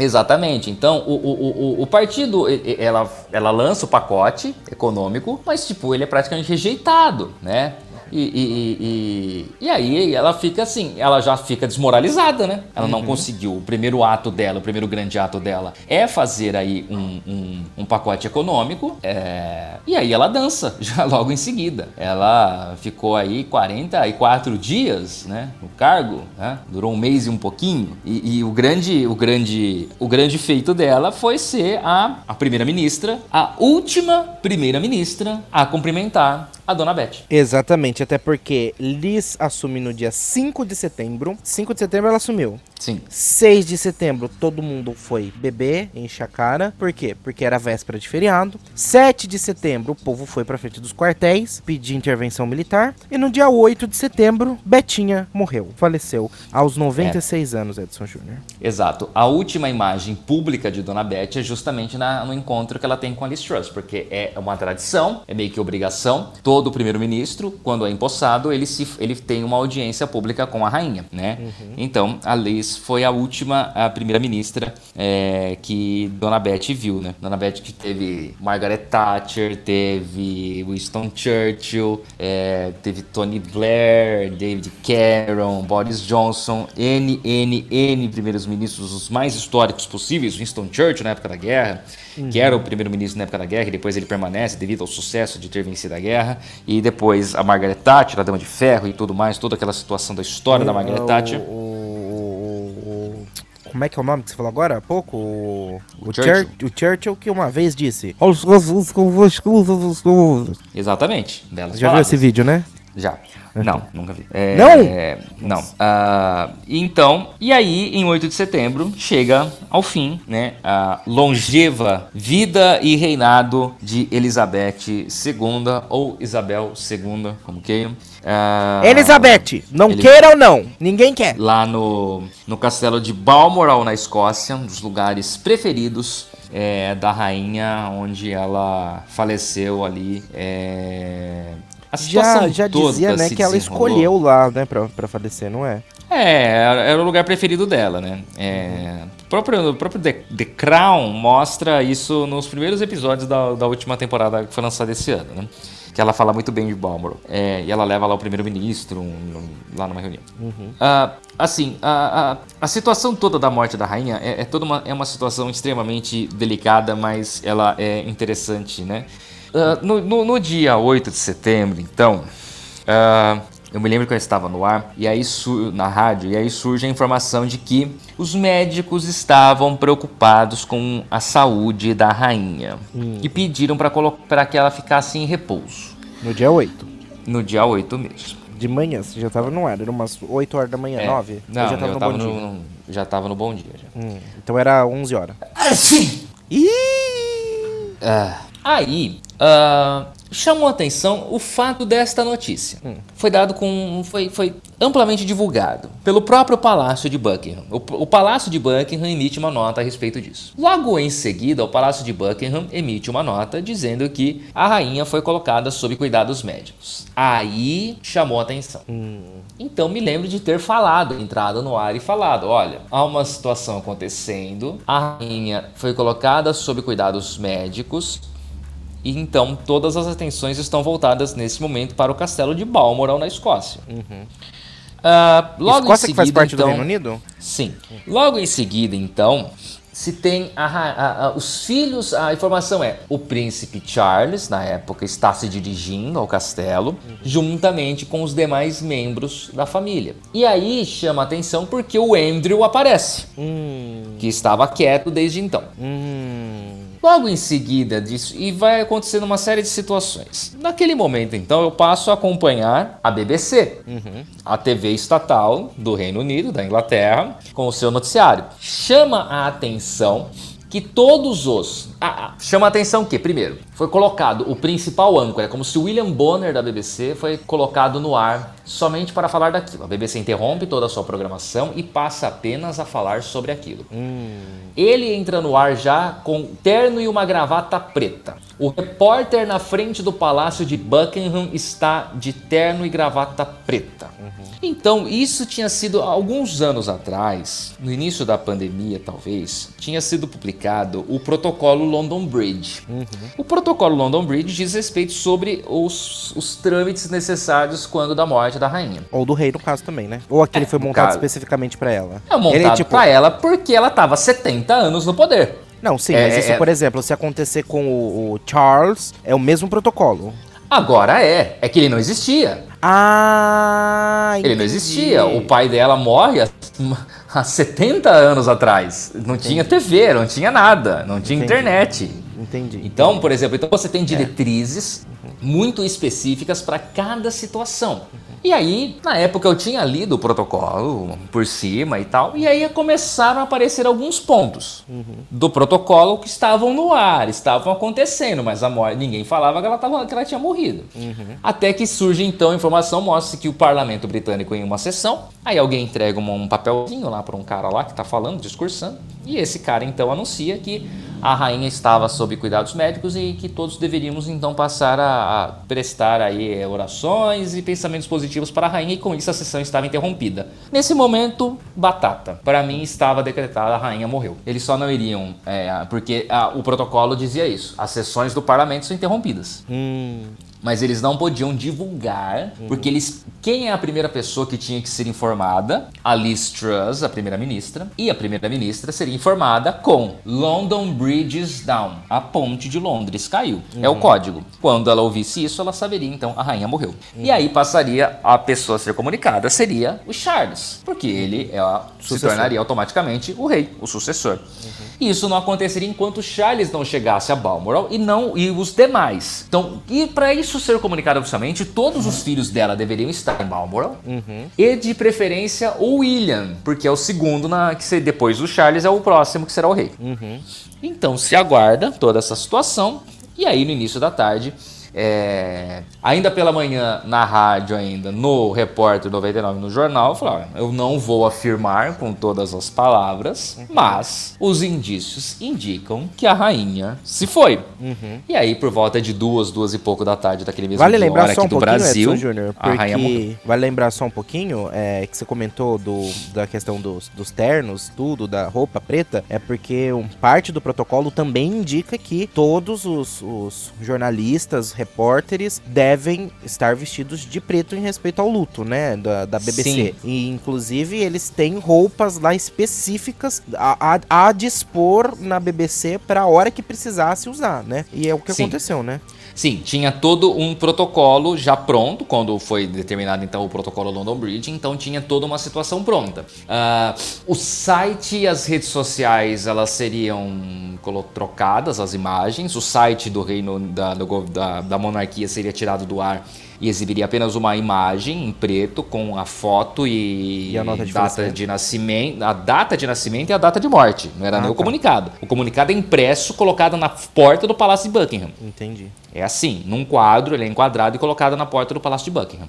Exatamente. Então, o, o, o, o partido, ela, ela lança o pacote econômico, mas, tipo, ele é praticamente rejeitado, né? E, e, e, e- aí ela fica assim, ela já fica desmoralizada, né? Ela não conseguiu. O primeiro ato dela, o primeiro grande ato dela é fazer aí um, um, um pacote econômico. é, E aí ela dança, já logo em seguida. Ela ficou aí 44 dias, né? No cargo, né? Durou um mês e um pouquinho. E, e o grande, o grande, o grande feito dela foi ser a, a primeira-ministra, a última primeira-ministra a cumprimentar a dona Beth. Exatamente, até porque Liz assume no dia 5 de setembro. 5 de setembro ela assumiu. Sim. 6 de setembro todo mundo foi beber, encher a cara. Por quê? Porque era véspera de feriado. 7 de setembro o povo foi pra frente dos quartéis pedir intervenção militar. E no dia 8 de setembro, Betinha morreu. Faleceu aos 96 anos, Edson Júnior. Exato. A última imagem pública de Dona Beth é justamente na- no encontro que ela tem com a Liz Truss, porque é uma tradição, é meio que obrigação. Todo primeiro-ministro, quando é empossado, ele, se, ele tem uma audiência pública com a rainha, né? Então, a Liz foi a última a primeira-ministra é, que Dona Beth viu, né? Dona Beth que teve Margaret Thatcher, teve Winston Churchill, é, teve Tony Blair, David Cameron, Boris Johnson, N, N, N primeiros ministros, os mais históricos possíveis, Winston Churchill na época da guerra, que era o primeiro-ministro na época da guerra, e depois ele permanece devido ao sucesso de ter vencido a guerra, e depois a Margaret Thatcher, a Dama de Ferro e tudo mais, toda aquela situação da história da Margaret Thatcher. o- o- como é que é o nome que você falou agora há pouco? O, o, Churchill. Churchill. o Churchill que uma vez disse. Exatamente. Belas Já viu palavras. esse vídeo, né? Já. Não, nunca vi. É, Não? é, não. Ah, então, e aí, em 8 de setembro, chega ao fim, né, a longeva vida e reinado de Elizabeth II, ou Isabel II, como queiram. Ah, Elizabeth, não ele- queira ou não, ninguém quer. Lá no, no castelo de Balmoral, na Escócia, um dos lugares preferidos é, da rainha, onde ela faleceu ali. é, a Já, situação já toda dizia, né, que ela escolheu lá, né, pra, pra falecer, não é? É, era o lugar preferido dela, né? É, o próprio, o próprio The, The Crown mostra isso nos primeiros episódios da, da última temporada que foi lançada esse ano, né? Que ela fala muito bem de Balmoral. É, e ela leva lá o primeiro-ministro um- lá numa reunião. Ah, assim, a, a, a situação toda da morte da rainha é, é toda uma, é uma situação extremamente delicada, mas ela é interessante, né? Ah, no, no, no dia 8 de setembro, então, ah, eu me lembro que eu estava no ar e aí na rádio e aí surge a informação de que os médicos estavam preocupados com a saúde da rainha e pediram para que ela ficasse em repouso No dia 8. no dia 8 mesmo. De manhã, você já tava no ar, era umas 8 horas da manhã, É. 9? Não, eu já tava eu no tava bom dia. no, já tava no bom dia. Hum, então era 11 horas. Assim. Ih! Ah, aí, ah, chamou a atenção o fato desta notícia. Foi dado com. Foi, foi amplamente divulgado pelo próprio Palácio de Buckingham. O, o Palácio de Buckingham emite uma nota a respeito disso. Logo em seguida, o Palácio de Buckingham emite uma nota dizendo que a rainha foi colocada sob cuidados médicos. Aí chamou a atenção. Então me lembro de ter falado, entrado no ar e falado: olha, há uma situação acontecendo, a rainha foi colocada sob cuidados médicos. E então todas as atenções estão voltadas nesse momento para o castelo de Balmoral na Escócia. Uh, logo Escócia em seguida, que faz parte então, do Reino Unido? Sim. Logo em seguida, então, se tem a, a, a, os filhos, a informação é o príncipe Charles, na época, está se dirigindo ao castelo, juntamente com os demais membros da família. E aí chama a atenção porque o Andrew aparece, Hum, que estava quieto desde então. hum, Logo em seguida disso, e vai acontecendo uma série de situações. Naquele momento, então, eu passo a acompanhar a BBC, uhum. a TV estatal do Reino Unido, da Inglaterra, com o seu noticiário. Chama a atenção que todos os. Ah, ah, chama a atenção que, primeiro, foi colocado o principal âncora, como se o William Bonner da BBC foi colocado no ar somente para falar daquilo. A BBC interrompe toda a sua programação e passa apenas a falar sobre aquilo. Ele entra no ar já com terno e uma gravata preta. O repórter na frente do palácio de Buckingham está de terno e gravata preta. Então, isso tinha sido alguns anos atrás, no início da pandemia, talvez, tinha sido publicado o protocolo London Bridge. O protocolo London Bridge diz respeito sobre os, os trâmites necessários quando da morte da rainha. Ou do rei, no caso, também, né? Ou aquele É, foi montado caso. especificamente pra ela. É montado Ele, tipo, pra ela porque ela tava 70 anos no poder. Não, sim, É, mas isso, é- por exemplo, se acontecer com o, o Charles, é o mesmo protocolo. Agora é, é que ele não existia. Ah, Ele não entendi. existia. O pai dela morre há, há 70 anos atrás. Não tinha TV, não tinha nada, não tinha Entendi. internet. Entendi. Então, por exemplo, então você tem diretrizes muito específicas para cada situação. E aí, na época eu tinha lido o protocolo por cima e tal, e aí começaram a aparecer alguns pontos do protocolo que estavam no ar, estavam acontecendo, mas a morte, ninguém falava que ela, tava, que ela tinha morrido. Até que surge então a informação, mostra que o parlamento britânico em uma sessão, aí alguém entrega um papelzinho lá para um cara lá que tá falando, discursando, e esse cara então anuncia que a rainha estava sob cuidados médicos e que todos deveríamos então passar a, a prestar aí orações e pensamentos positivos para a rainha e com isso a sessão estava interrompida. Nesse momento, batata. Para mim estava decretada a rainha morreu. Eles só não iriam, eh, porque ah, o protocolo dizia isso. As sessões do parlamento são interrompidas. Hum, Mas eles não podiam divulgar, porque eles. Quem é a primeira pessoa que tinha que ser informada? A Liz Truss, a primeira-ministra. E a primeira-ministra seria informada com London Bridges Down. A ponte de Londres caiu. É o código. Quando ela ouvisse isso, ela saberia, então, a rainha morreu. E aí passaria a pessoa a ser comunicada, seria o Charles. Porque ele é a- se tornaria automaticamente o rei, o sucessor. E isso não aconteceria enquanto Charles não chegasse a Balmoral e não e os demais. Então, e para isso ser comunicado oficialmente, todos os filhos dela deveriam estar em Balmoral e de preferência o William, porque é o segundo na que se- depois do Charles é o próximo que será o rei. Então se aguarda toda essa situação e aí no início da tarde é, ainda pela manhã na rádio ainda no repórter 99 no jornal "Olha, eu não vou afirmar com todas as palavras mas os indícios indicam que a rainha se foi. E aí por volta de duas duas e pouco da tarde daquele mesmo Vale dia, lembrar hora só um do Brasil Edson Júnior, a rainha morreu. porque vale lembrar só um pouquinho é, que você comentou do, da questão dos, dos ternos, tudo, da roupa preta, é porque um, parte do protocolo também indica que todos os, os jornalistas, repórteres devem estar vestidos de preto em respeito ao luto, né, da, da BBC. Sim. E inclusive eles têm roupas lá específicas a, a, a dispor na BBC para a hora que precisasse usar, né? E é o que Sim. aconteceu, né? Sim, tinha todo um protocolo já pronto, quando foi determinado então o protocolo London Bridge, então tinha toda uma situação pronta. Ah, o site e as redes sociais, elas seriam trocadas, as imagens, o site do reino da, do da, da monarquia seria tirado do ar e exibiria apenas uma imagem em preto com a foto e, E a nota de data de nascimento, a data de nascimento e a data de morte, não era Ah, nem o tá. comunicado. O comunicado é impresso, colocado na porta do Palácio de Buckingham. Entendi. É assim, num quadro, ele é enquadrado e colocado na porta do Palácio de Buckingham.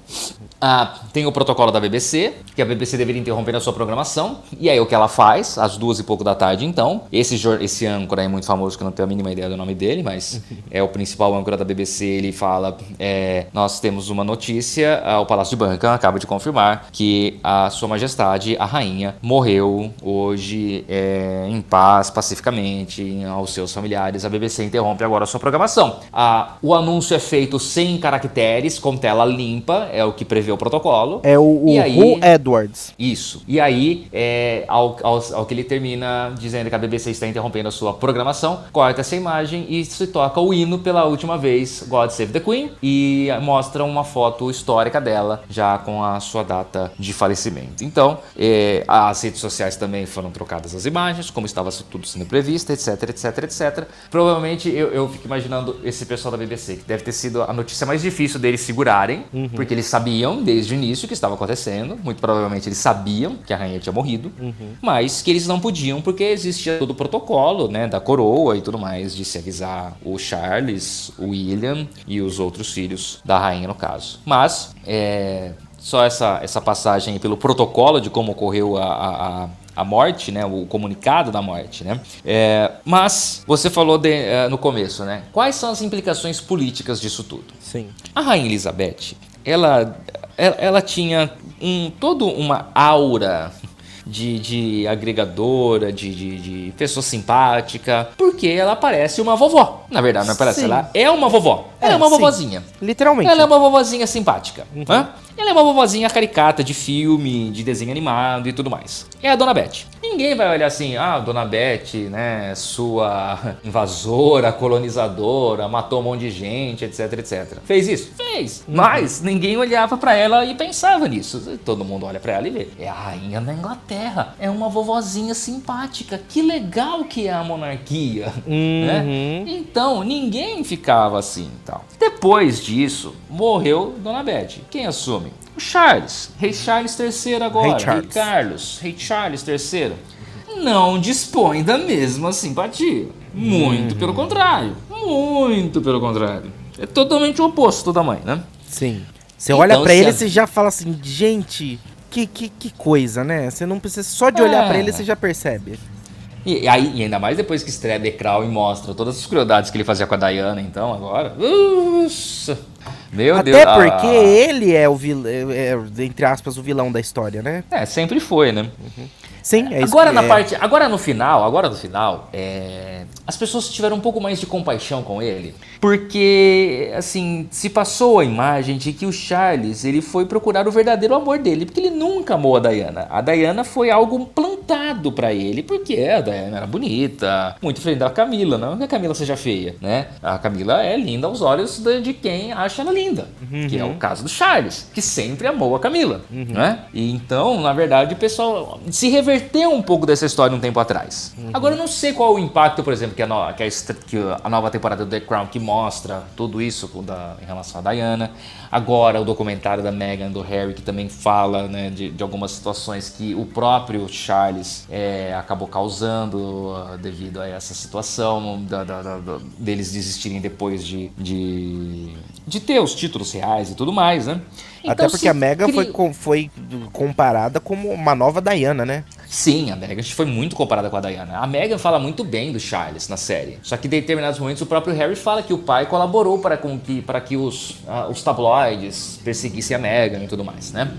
Ah, tem o protocolo da BBC, que a BBC deveria interromper a sua programação. E aí o que ela faz, às duas e pouco da tarde, então. Esse, esse âncora é muito famoso, que eu não tenho a mínima ideia do nome dele, mas é o principal âncora da BBC. Ele fala: é, Nós temos uma notícia, ah, o Palácio de Buckingham acaba de confirmar que a Sua Majestade, a rainha, morreu hoje é, em paz, pacificamente, aos seus familiares. A BBC interrompe agora a sua programação. Ah, o anúncio é feito sem caracteres, com tela limpa, é o que prevê o protocolo. É o, o aí, Who Edwards. Isso. E aí, é, ao, ao, ao, que ele termina dizendo que a BBC está interrompendo a sua programação, corta essa imagem e se toca o hino pela última vez, God Save the Queen, e mostra uma foto histórica dela, já com a sua data de falecimento. Então, é, as redes sociais também foram trocadas as imagens, como estava tudo sendo previsto, etc, etc, etc. Provavelmente eu, eu fico imaginando esse pessoal da BBC, que deve ter sido a notícia mais difícil deles segurarem, uhum. porque eles sabiam desde o início o que estava acontecendo. Muito provavelmente eles sabiam que a rainha tinha morrido, uhum. mas que eles não podiam porque existia todo o protocolo, né, da coroa e tudo mais, de se avisar o Charles, o William e os outros filhos da rainha, no caso. Mas, é, só essa, essa passagem pelo protocolo de como ocorreu a, a, a morte, né, o comunicado da morte, né? É, mas você falou de, é, no começo, né? Quais são as implicações políticas disso tudo? Sim. A rainha Elizabeth, ela, ela, ela tinha um, toda uma aura de, de agregadora, de, de, de, pessoa simpática, porque ela parece uma vovó. Na verdade, não parece, Sim. ela é uma vovó. Ela é, é uma sim. vovozinha. Literalmente. Ela é uma vovozinha simpática. Uhum. Ela é uma vovozinha caricata de filme, de desenho animado e tudo mais. É a Dona Beth. Ninguém vai olhar assim, ah, Dona Beth, né, sua invasora, colonizadora, matou um monte de gente, etc, etc. Fez isso? Fez. Mas ninguém olhava para ela e pensava nisso. Todo mundo olha para ela e vê. É a rainha da Inglaterra. É uma vovozinha simpática. Que legal que é a monarquia. Uhum. Né? Então, ninguém ficava assim tal. Depois disso, morreu Dona Beth. Quem assume? O Charles, Rei Charles III agora, Rei, Rei Carlos, Rei Charles III. Não dispõe da mesma simpatia. Muito uhum. pelo contrário. Muito pelo contrário. É totalmente o oposto da mãe, né? Sim. Você então, olha para ele e a... já fala assim, gente, que, que, que coisa, né? Você não precisa só de olhar é. para ele, você já percebe. E, aí, e ainda mais depois que estreia The Crown e mostra todas as crueldades que ele fazia com a Diana, então, agora. Uxa, meu Até Deus. Até porque ah, ele é o vilão, é, é, entre aspas, o vilão da história, né? É, sempre foi, né? Uhum. Sim, é isso. Agora na é. parte, agora no final, agora no final, é, as pessoas tiveram um pouco mais de compaixão com ele, porque assim se passou a imagem de que o Charles ele foi procurar o verdadeiro amor dele, porque ele nunca amou a Diana. A Diana foi algo plantado para ele, porque a Diana era bonita, muito diferente da Camila, não que a Camila seja feia, né? A Camila é linda aos olhos de quem acha ela linda, uhum. que é o caso do Charles, que sempre amou a Camila, uhum. né? E então, na verdade, o pessoal se reverteu inverteu um pouco dessa história um tempo atrás. Uhum. Agora eu não sei qual o impacto, por exemplo, que a, no, que, a, que a, nova temporada do The Crown que mostra tudo isso da, em relação a Diana. Agora o documentário da Meghan do Harry que também fala né, de, de, algumas situações que o próprio Charles é, acabou causando uh, devido a essa situação da, da, deles desistirem depois de, de, de ter os títulos reais e tudo mais, né? Então, Até porque a Mega cria... foi, foi comparada como uma nova Diana, né? Sim, a Megan foi muito comparada com a Diana. A Megan fala muito bem do Charles na série. Só que em determinados momentos o próprio Harry fala que o pai colaborou para, com que, para que os, uh, os tabloides perseguissem a Megan e tudo mais, né?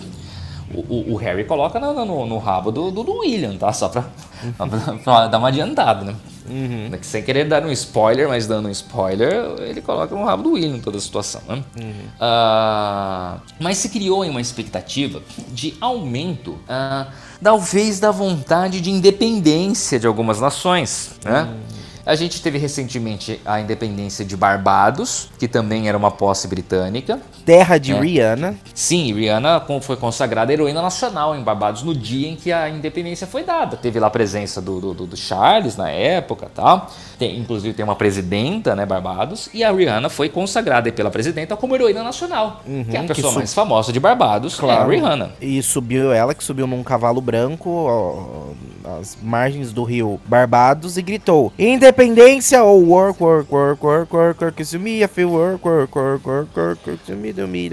O, o, o Harry coloca no, no, no rabo do, do, do, William, tá? Só pra, pra, pra dar uma adiantada, né? Uhum. Sem querer dar um spoiler, mas dando um spoiler, ele coloca no rabo do William toda a situação. Né? Uhum. Uh, mas se criou uma expectativa de aumento, uh, talvez da vontade de independência de algumas nações. Né? Uhum. A gente teve recentemente a independência de Barbados, que também era uma posse britânica. Terra de é. Rihanna. Sim, Rihanna foi consagrada heroína nacional em Barbados no dia em que a independência foi dada. Teve lá a presença do, do, do Charles na época tal. Tem, inclusive tem uma presidenta, né, Barbados. E a Rihanna foi consagrada pela presidenta como heroína nacional. Uhum, que é a pessoa sub... mais famosa de Barbados, claro. é a Rihanna. E subiu ela, que subiu num cavalo branco ó, às margens do rio Barbados e gritou: Independência! ou work, work, work, work, work, work, to me, I feel work, work, work, work, work, work, to me, do me,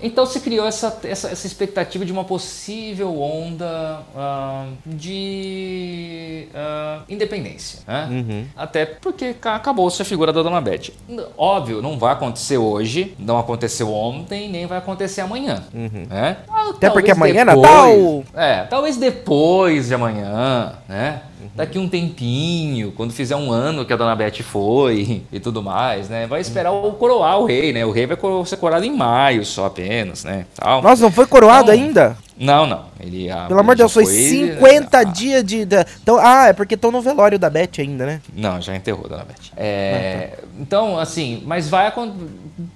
Então se criou essa, essa, essa expectativa de uma possível onda uh, de uh, independência, né? Uhum. Até porque acabou-se a figura da Dona Beth. Óbvio, não vai acontecer hoje, não aconteceu ontem, nem vai acontecer amanhã, uhum. né? Até porque amanhã é Natal! É, talvez depois de amanhã, né? Daqui um tempinho, quando fizer um ano que a Dona Beth foi e tudo mais, né? Vai esperar o coroar o rei, né? O rei vai ser coroado em maio só apenas, né? Tal. Nossa, não foi coroado então, ainda? Não, não. Ele, ah, Pelo amor de Deus, foi 50 dias de. de então, ah, é porque estão no velório da Beth ainda, né? Não, já enterrou Dona Beth. É, ah, tá. Então, assim, mas vai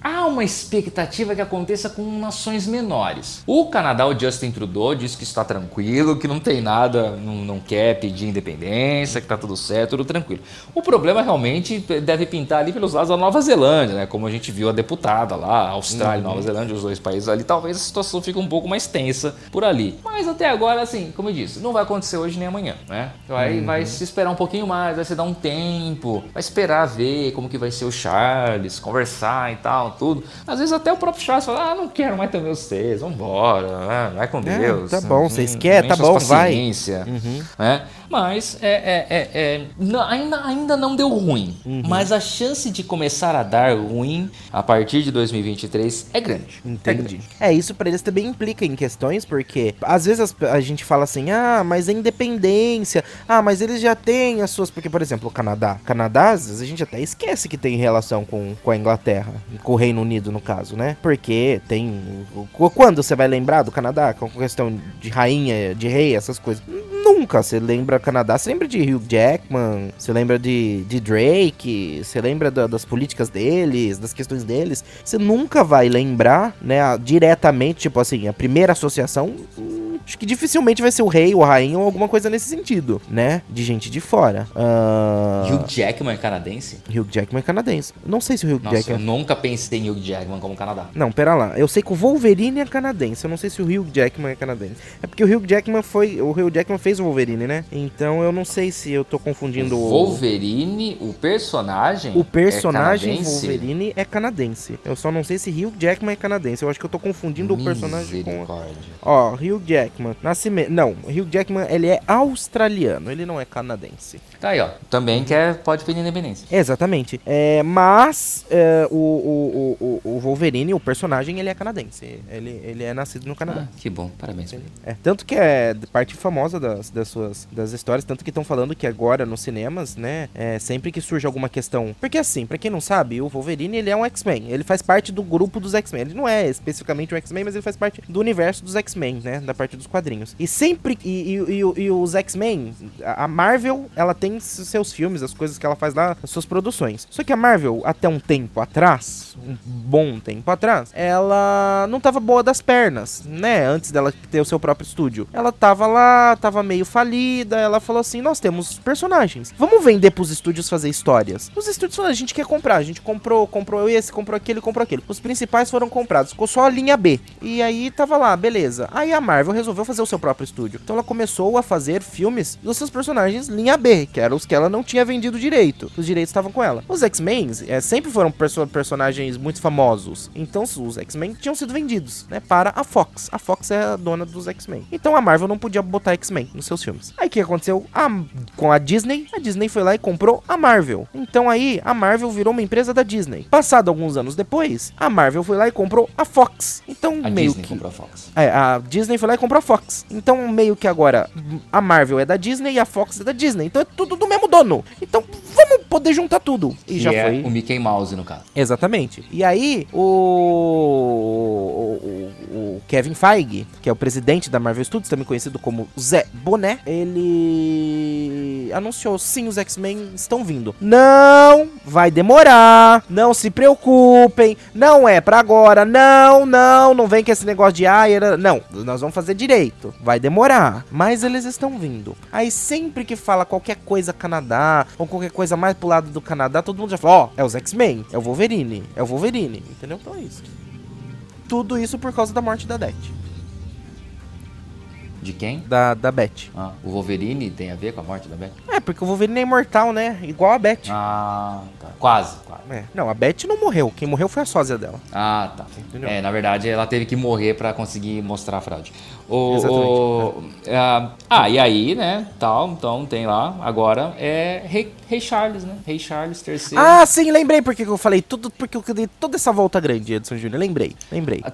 Há uma expectativa que aconteça com nações menores. O Canadá, o Justin Trudeau, diz que está tranquilo, que não tem nada, não, não quer pedir independência, que está tudo certo, tudo tranquilo. O problema realmente deve pintar ali pelos lados da Nova Zelândia, né? Como a gente viu a deputada lá, Austrália e uhum. Nova Zelândia, os dois países ali, talvez a situação fique um pouco mais tensa por ali. Mas até agora, assim, como eu disse, não vai acontecer hoje nem amanhã, né? Vai, uhum. vai se esperar um pouquinho mais, vai se dar um tempo, vai esperar ver como que vai ser o Charles, conversar e tal, tudo. Às vezes até o próprio Charles fala, ah, não quero mais também vocês, vambora, né? vai com é, Deus. Tá bom, vocês querem, tá bom, vai. Uhum. Né? Mas é, é, é, é não, ainda, ainda não deu ruim. Uhum. Mas a chance de começar a dar ruim a partir de 2023 é grande. Entendi. É, é isso para eles também implica em questões, porque às vezes a gente fala assim, ah, mas é independência, ah, mas eles já têm as suas. Porque, por exemplo, o Canadá. Canadá, às vezes a gente até esquece que tem relação com, com a Inglaterra, com o Reino Unido, no caso, né? Porque tem. Quando você vai lembrar do Canadá, com questão de rainha, de rei, essas coisas? Nunca. Você lembra Canadá, você lembra de Hugh Jackman, você lembra de, de Drake, você lembra da, das políticas deles, das questões deles. Você nunca vai lembrar, né, diretamente, tipo assim, a primeira associação acho que dificilmente vai ser o rei ou a rainha ou alguma coisa nesse sentido, né? De gente de fora. Uh... Hugh Jackman é canadense? Hugh Jackman é canadense. Não sei se o Hugh Nossa, Jackman. Eu nunca pensei em Hugh Jackman como Canadá. Não, pera lá. Eu sei que o Wolverine é canadense. Eu não sei se o Hugh Jackman é canadense. É porque o Hugh Jackman foi. O Hugh Jackman fez o Wolverine, né? Então eu não sei se eu tô confundindo o. Wolverine, o personagem. O personagem é Wolverine é canadense. Eu só não sei se Hugh Jackman é canadense. Eu acho que eu tô confundindo o personagem com. Ó, Hugh Jackman. Jackman. Nascimento. Não, Hugh Jackman ele é australiano, ele não é canadense. Tá aí, ó. Também quer, pode pedir independência. Exatamente. É, mas é, o, o, o, o, Wolverine, o personagem, ele é canadense. Ele, ele é nascido no Canadá. Ah, que bom, parabéns. É, tanto que é parte famosa das, das suas das histórias, tanto que estão falando que agora nos cinemas, né, é, sempre que surge alguma questão. Porque assim, para quem não sabe, o Wolverine ele é um X-Men. Ele faz parte do grupo dos X-Men. Ele não é especificamente um X-Men, mas ele faz parte do universo dos X-Men, né, da parte dos quadrinhos. E sempre. E, e, e, e os X-Men, a Marvel, ela tem seus filmes, as coisas que ela faz lá, as suas produções. Só que a Marvel, até um tempo atrás, um bom tempo atrás, ela não tava boa das pernas, né? Antes dela ter o seu próprio estúdio. Ela tava lá, tava meio falida. Ela falou assim: Nós temos personagens. Vamos vender pros estúdios fazer histórias. Os estúdios falaram: A gente quer comprar. A gente comprou, comprou esse, comprou aquele, comprou aquele. Os principais foram comprados. Ficou só a linha B. E aí tava lá, beleza. Aí a Marvel resolveu fazer o seu próprio estúdio. Então ela começou a fazer filmes dos seus personagens linha B, que eram os que ela não tinha vendido direito. Os direitos estavam com ela. Os X-Men é, sempre foram perso personagens muito famosos. Então os X-Men tinham sido vendidos, né, para a Fox. A Fox é a dona dos X-Men. Então a Marvel não podia botar X-Men nos seus filmes. Aí o que aconteceu? A, com a Disney, a Disney foi lá e comprou a Marvel. Então aí a Marvel virou uma empresa da Disney. Passado alguns anos depois, a Marvel foi lá e comprou a Fox. Então a meio Disney que comprou a Fox. É, a Disney foi lá e comprou a Fox. Então meio que agora a Marvel é da Disney e a Fox é da Disney. Então é tudo do mesmo dono. Então vamos poder juntar tudo. E, já é foi. O Mickey Mouse, no caso. Exatamente. E aí, o, o, o, Kevin Feige, que é o presidente da Marvel Studios, também conhecido como Zé Boné, ele anunciou: sim, os X-Men estão vindo. Não vai demorar. Não se preocupem. Não é para agora. Não, não, não vem com esse negócio de ah, era... não, nós vamos fazer direito. Vai demorar, mas eles estão vindo. Aí sempre que fala qualquer coisa Canadá ou qualquer coisa mais pro lado do Canadá, todo mundo já fala, ó, oh, é os X-Men, é o Wolverine, é o Wolverine, entendeu? Então é isso. Tudo isso por causa da morte da Death. De quem? Da, da Beth. Ah, o Wolverine tem a ver com a morte da Beth? É, porque o Wolverine é imortal, né? Igual a Beth. Ah, tá. Quase, quase. É. Não, a Beth não morreu. Quem morreu foi a sósia dela. Ah, tá. Entendeu? É, na verdade, ela teve que morrer para conseguir mostrar a fraude. O, Exatamente. O, é. ah, e aí, né, tal, então tem lá, agora é Rei, Rei Charles, né? Rei Charles III. Ah, sim, lembrei porque eu falei tudo, porque eu dei toda essa volta grande, Edson Júnior. Lembrei, lembrei. Ah,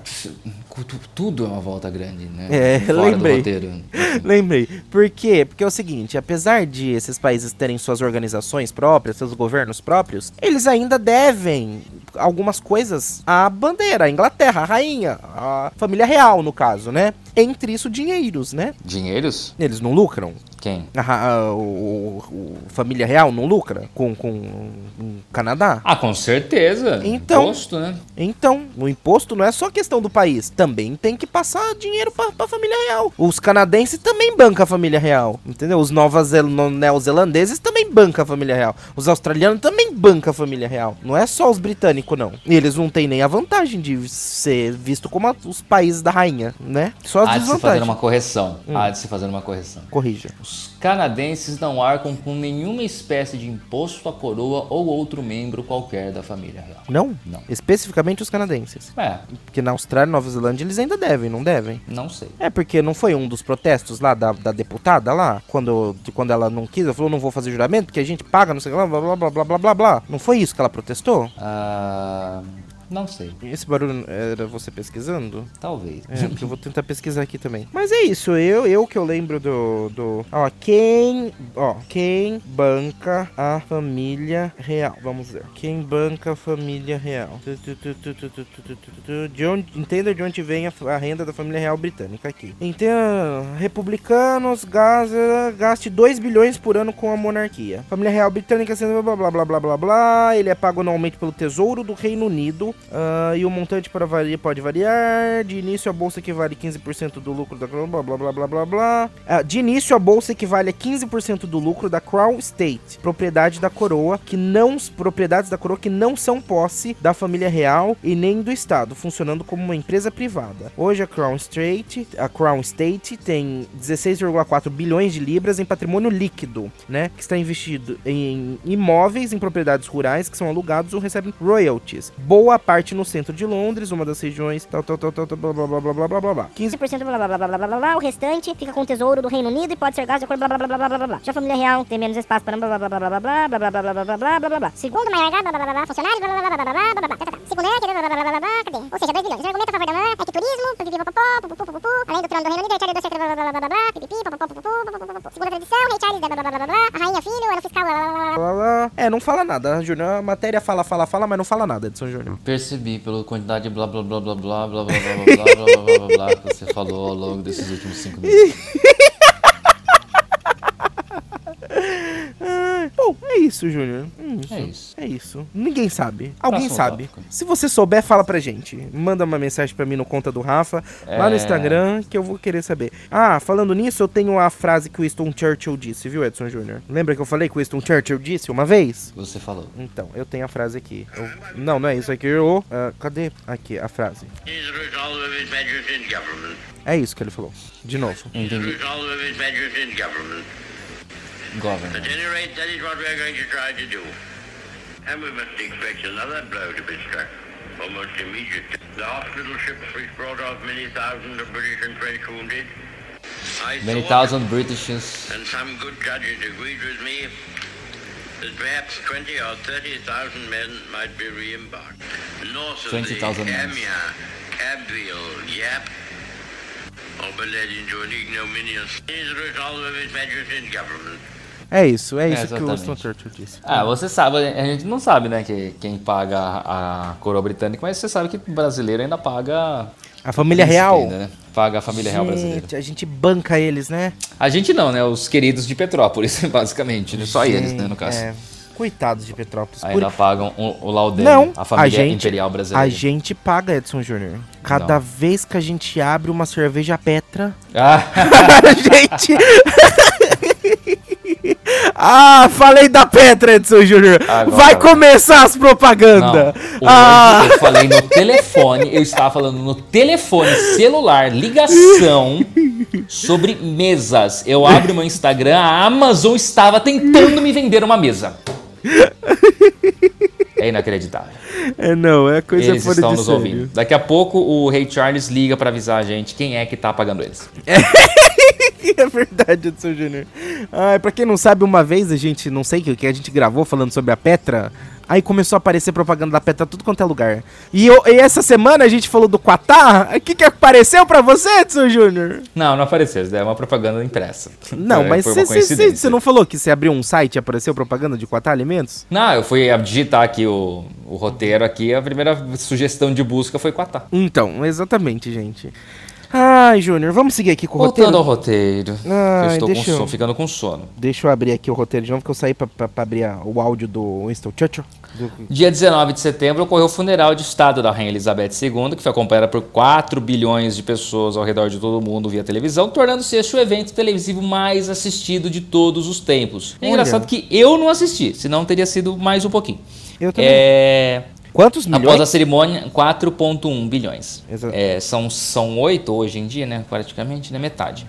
tudo é uma volta grande, né? É, Fora lembrei. Lembrei. Por quê? Porque é o seguinte, apesar de esses países terem suas organizações próprias, seus governos próprios, eles ainda devem algumas coisas à bandeira, à Inglaterra, a rainha, a família real, no caso, né? Entre isso, dinheiros, né? Dinheiros? Eles não lucram? Quem? A, a, o, o- família real não lucra com, com o Canadá? Ah, com certeza. Então- Imposto, né? Então, o imposto não é só questão do país, também tem que passar dinheiro pra, pra família real. Os canadenses também bancam a família real, entendeu? Os novos neozelandeses também bancam a família real. Os australianos também bancam a família real. Não é só os britânicos, não. E eles não têm nem a vantagem de ser visto como a- os países da rainha, né? Só as Há de se fazer desvantagens. uma correção. Hum. Há de se fazer uma correção. Corrija. Os canadenses não arcam com nenhuma espécie de imposto à coroa ou outro membro qualquer da família real. Não? Não. Especificamente os canadenses. É, Porque na Austrália e Nova Zelândia eles ainda devem, não devem? não sei. É porque não foi um dos protestos lá da, da deputada lá, quando, de quando ela não quis, ela falou não vou fazer juramento porque a gente paga, não sei o que lá, blá blá blá blá blá blá blá. Não foi isso que ela protestou? Ah, não sei. Esse barulho era você pesquisando? Talvez. É, porque eu vou tentar pesquisar aqui também. Mas é isso, eu, eu que eu lembro do, do. Ó, quem. Ó, quem banca a família real? Vamos ver. Quem banca a família real? De onde, entenda de onde vem a, a renda da família real britânica aqui. Entenda. Republicanos Gaza, gaste 2 bilhões por ano com a monarquia. Família real britânica sendo blá blá blá blá blá blá. Ele é pago anualmente pelo Tesouro do Reino Unido ah, e o montante para varia, pode variar. De início, a bolsa equivale 15% do lucro da Crown. Blá blá blá blá blá blá. Ah, de início, a bolsa equivale a 15% do lucro da Crown Estate, propriedade da coroa, que não propriedades da coroa que não são posse da família real e nem do Estado, funcionando como uma empresa privada. Hoje a Crown Estate, a Crown Estate tem 16,4 bilhões de libras em patrimônio líquido, né, que está investido em imóveis em propriedades rurais que são alugados ou recebem royalties. Boa parte no centro de Londres, uma das regiões tal tal tal tal, tal blá blá blá blá blá blá blá blá. 15 15% blá blá blá blá blá blá blá blá, o restante fica com o tesouro do Reino Unido e pode ser gasto de acordo blá blá blá blá blá blá blá. Já a família real tem menos espaço para blá blá blá blá blá blá blá blá blá blá blá blá blá blá blá blá. Segundo maior blá blá blá blá funcionários blá blá blá blá blá blá blá blá blá. É blá blá blá blá blá blá cadê? Ou seja, 2 bilhões. O argumento a favor da mãe é que turismo, pipipi popopó, pupupu pupupu, além do trono do Reino Unido, do secreto blá blá blá blá blá, pipipi popopó pupupu, pupupu. Segundo a tradição, rei Charles blá blá blá blá blá, a rainha filho, ano fiscal blá blá blá blá. blá, blá. É, não fala nada, Júnior. A matéria fala, fala, fala, mas não fala nada, Edson Júnior. Percebi pela quantidade de blá blá blá blá blá blá blá blá blá blá blá blá blá que você falou ao longo desses últimos cinco minutos. É isso, Júnior. Hum, É isso. É isso. Ninguém sabe. Alguém Próximo sabe. tópico. Se você souber, fala pra gente. Manda uma mensagem pra mim no conta do Rafa, lá no É. Instagram, que eu vou querer saber. Ah, falando nisso, eu tenho a frase que o Winston Churchill disse, viu, Edson Júnior? Lembra que eu falei que o Winston Churchill disse uma vez? Você falou. Então, eu tenho a frase aqui. Eu- Não, não é isso aqui. Eu... ah, cadê? Aqui, a frase. É isso que ele falou. De novo. Entendi. Government. At any rate, that is what we are going to try to do. And we must expect another blow to be struck almost immediately. The hospital ships which brought off many thousands of British and French wounded. I Many thousand Britishes. and some good judges agreed with me, that perhaps 20 or 30,000 men might be re-embarked. North of 20,000 the. Amiens, Abbeville, Yap, or be led into an ignominious resolve of His Majesty's government. É isso, é isso que o exatamente. Winston Churchill disse. Ah, você sabe, a gente não sabe, né, que quem paga a a coroa britânica, mas você sabe que o brasileiro ainda paga. A família real. ainda, né? Paga a família real brasileira. Gente, a gente banca eles, né? A gente não, né? Os queridos de Petrópolis, basicamente. né? Só eles, né, no caso. É, coitados de Petrópolis. Por- Ainda pagam o, o laudem, Não, a família gente, imperial brasileira. A gente paga, Edson Júnior. Cada Não. vez que a gente abre uma cerveja Petra, Ah, a gente. ah, falei da Petra, Edson Júnior. Vai começar as propagandas. Ah, eu falei no telefone, eu estava falando no telefone celular, ligação sobre mesas. Eu abro meu Instagram, a Amazon estava tentando me vender uma mesa. É inacreditável. é não, é coisa Eles fora estão de nos sério. ouvindo. Daqui a pouco o Rei Charles liga pra avisar a gente quem é que tá pagando eles. É verdade, Edson Júnior. Ah, pra quem não sabe, uma vez a gente, não sei o que a gente gravou falando sobre a Petra. Aí começou a aparecer propaganda da Petra tudo quanto é lugar. E, eu- e essa semana a gente falou do Qatar. O que, que apareceu pra você, Edson Júnior? Não, não apareceu. Isso é uma propaganda impressa. Não, Foi- mas você não falou que você abriu um site e apareceu propaganda de Qatar Alimentos? Não, eu fui digitar aqui o, o roteiro aqui, a primeira sugestão de busca foi Quatá. Então, exatamente, gente. Ai, Júnior, vamos seguir aqui com o Voltando roteiro? ao roteiro. Ai, eu estou com eu- sono, ficando com sono. Deixa eu abrir aqui o roteiro de novo, que eu saí pra abrir o áudio do Winston Churchill. Do- Dia 19 de setembro ocorreu o funeral de Estado da Rainha Elizabeth II, que foi acompanhada por 4 bilhões de pessoas ao redor de todo o mundo via televisão, tornando-se este o evento televisivo mais assistido de todos os tempos. É Olha. engraçado que eu não assisti, senão teria sido mais um pouquinho. Eu também. É, Quantos milhões? Após a cerimônia, 4,1 bilhões. É, são, são 8 hoje em dia, né? Praticamente, né? Metade.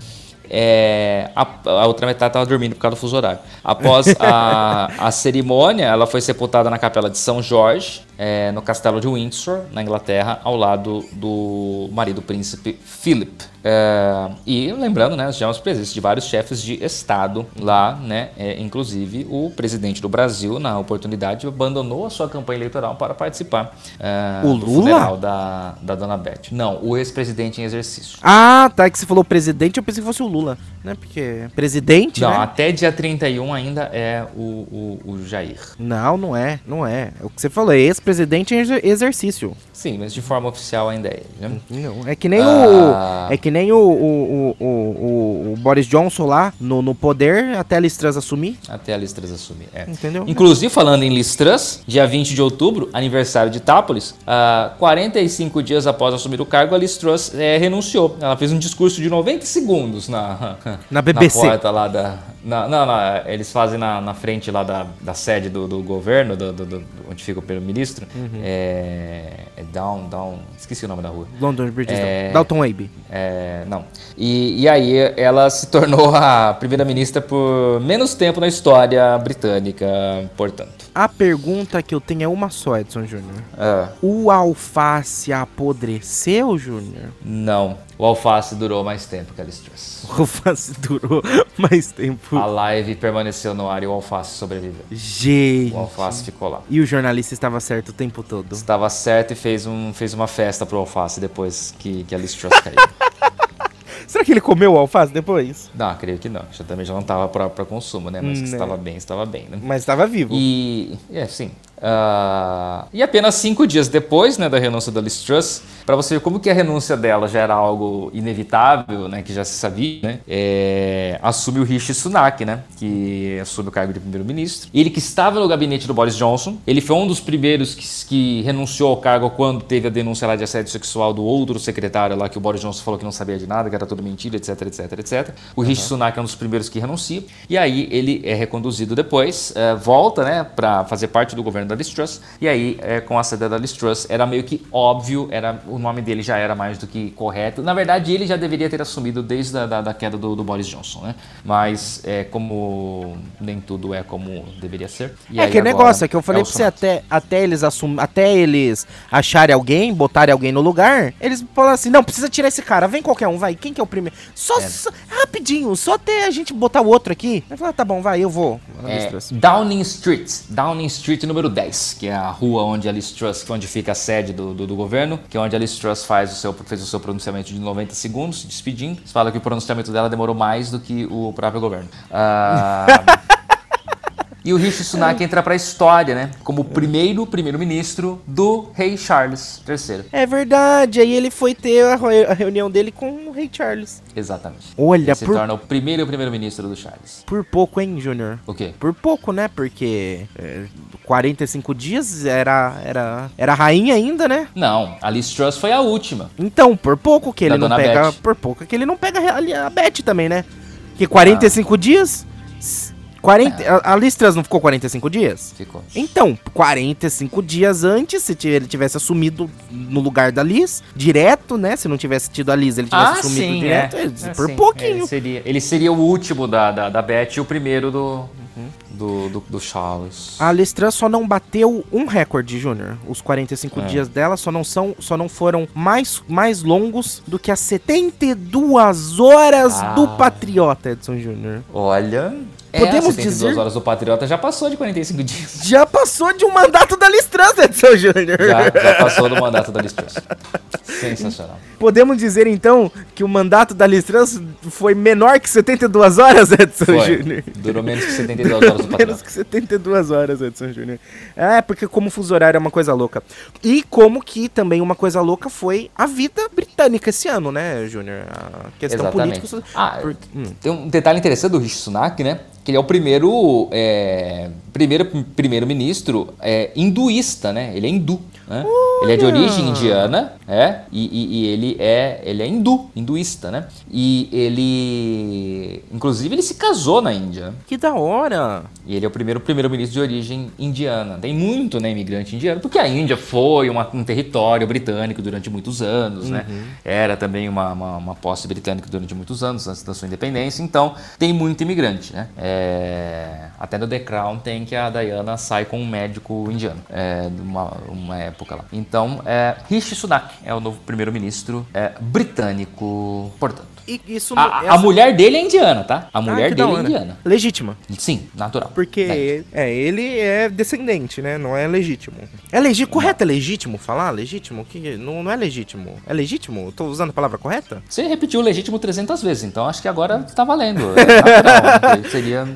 É, a, a outra metade estava dormindo por causa do fuso horário. Após a, a cerimônia, ela foi sepultada na capela de São Jorge, é, no castelo de Windsor, na Inglaterra, ao lado do marido príncipe Philip. É, e lembrando, né, tivemos presença de vários chefes de Estado lá, né? é, inclusive o presidente do Brasil, na oportunidade, abandonou a sua campanha eleitoral para participar é, O do Lula? da, da dona Beth. Não, o ex-presidente em exercício. Ah, tá, que você falou presidente, eu pensei que fosse o Lula, né? Porque presidente, Não, né? até dia 31 ainda é o, o, o Jair. Não, não é, não é. É o que você falou, é ex-presidente em exer- exercício. Sim, mas de forma oficial ainda é ele, né? Não, é que nem Ah. o. É que nem o, o, o, o, Boris Johnson lá no, no poder até a Liz Truss assumir. Até a Listras assumir. É. Entendeu? Inclusive, falando em Listras, dia 20 de outubro, aniversário de Itápolis, ah, 45 dias após assumir o cargo, a Listras eh, renunciou. Ela fez um discurso de 90 segundos na, Na BBC. Na porta lá da. Na- não, não, eles fazem na, na frente lá da, da sede do, do governo, do, do- do- onde fica o primeiro-ministro. Uhum. É, é Down, Down. Esqueci o nome da rua. London Bridge, É. Dalton Abbey. É, não. E, e aí ela se tornou a primeira-ministra por menos tempo na história britânica, portanto. A pergunta que eu tenho é uma só, Edson Júnior. Ah, O alface apodreceu, Júnior? não, o alface durou mais tempo que a. O alface durou mais tempo. A live permaneceu no ar e o alface sobreviveu. Gente. O alface ficou lá. E o jornalista estava certo o tempo todo. Estava certo e fez, um, fez uma festa pro alface depois que, que a Liz Truss caiu. Será que ele comeu o alface depois? não, creio que não. Já também já não estava para consumo, né? Mas que Né. estava bem, estava bem, né? Mas estava vivo. E, é, sim. Ah, e apenas cinco dias depois né, da renúncia da Liz Truss, para você ver como que a renúncia dela já era algo inevitável, né, que já se sabia, né, é, assume o Rishi Sunak, né, que assume o cargo de primeiro-ministro. Ele que estava no gabinete do Boris Johnson, ele foi um dos primeiros que, que renunciou ao cargo quando teve a denúncia lá de assédio sexual do outro secretário lá, que o Boris Johnson falou que não sabia de nada, que era tudo mentira, etc, etc, etc. O Rishi Sunak é um dos primeiros que renuncia, e aí ele é reconduzido depois, é, volta, né, para fazer parte do governo da Liz Truss, e aí, é, com a saída da Liz Truss, era meio que óbvio, era, o nome dele já era mais do que correto. Na verdade, ele já deveria ter assumido desde a da, da queda do, do Boris Johnson, né? Mas, é, como nem tudo é como deveria ser. é que negócio, é que eu falei o pra você, até, até eles assum, até eles acharem alguém, botarem alguém no lugar, eles falam assim, não, precisa tirar esse cara, vem qualquer um, vai, quem que é o primeiro? Só, É. só- rapidinho, só até a gente botar o outro aqui. Aí tá bom, vai, eu vou. É, Downing Street, Downing Street número 10, que é a rua onde a Truss, é onde fica a sede do, do, do governo, que é onde a Liz Truss faz o seu, fez o seu pronunciamento de 90 segundos, se despedindo. Você fala que o pronunciamento dela demorou mais do que o próprio governo. Ah, e o Rishi Sunak entra pra história, né? Como o primeiro primeiro-ministro do rei Charles III. É verdade, aí ele foi ter a, re- a reunião dele com o rei Charles. Exatamente. Olha, Ele se por, torna o primeiro primeiro-ministro do Charles. por pouco, hein, Júnior? O quê? Por pouco, né? Porque é, 45 dias era, era, era rainha ainda, né? Não, a Liz Truss foi a última. Então, por pouco que ele Da não dona pega. Beth. Por pouco que ele não pega a, a Beth também, né? Que 45 dias. S- 40, a, a Liz Truss não ficou 45 dias? Ficou. Então, 45 dias antes, se ele tivesse assumido no lugar da Liz, direto, né? Se não tivesse tido a Liz, ele tivesse assumido direto, é. ele- É, por sim. pouquinho. Ele seria, ele seria o último da, da, da Beth e o primeiro do, do, do, do Charles. A Lestran só não bateu um recorde, Júnior. Os 45 É. dias dela só não são, só não foram mais, mais longos do que as 72 horas Ah. do Patriota, Edson Júnior. Olha. Podemos é, 72 dizer- horas do Patriota já passou de 45 dias. Já passou de um mandato da Lestran, Edson Júnior. Já, já passou do mandato da Listrus. Sensacional. Podemos dizer então que o mandato da Lestran foi menor que 72 horas, Edson. Júnior. Durou menos que 72 horas do Menos que 72 horas, Edson Júnior. É, porque como fuso horário é uma coisa louca. E como que também uma coisa louca foi a vida britânica esse ano, né, Júnior? A questão Exatamente. política. Ah, Por- hum. tem um detalhe interessante do Rishi Sunak, né? Que ele é o primeiro, é, primeiro primeiro-ministro é, hinduísta, né? Ele é hindu, né? Ele é de origem indiana, é? E, e- e ele é ele é hindu, hinduísta, né? E ele, inclusive, ele se casou na Índia. Que da hora. E ele é o primeiro primeiro-ministro de origem indiana. Tem muito, né, imigrante indiano, porque a Índia foi uma- um território britânico durante muitos anos, né? Era também uma, uma, uma posse britânica durante muitos anos, antes da sua independência. Então, tem muito imigrante, né? É, Até no The Crown tem que a Diana sai com um médico indiano, é, numa uma época lá. Então, é, Rishi Sunak é o novo primeiro-ministro é, britânico, portanto. E isso A, a essa- mulher dele é indiana, tá? A Ah, mulher da dele é indiana. Legítima. Sim, natural. Porque é, ele é descendente, né? Não é legítimo. É legítimo. Correto é legítimo falar? Legítimo? Que, não, não é legítimo. É legítimo? Eu Tô usando a palavra correta? Você repetiu legítimo 300 vezes, então acho que agora tá valendo. É natural, seria.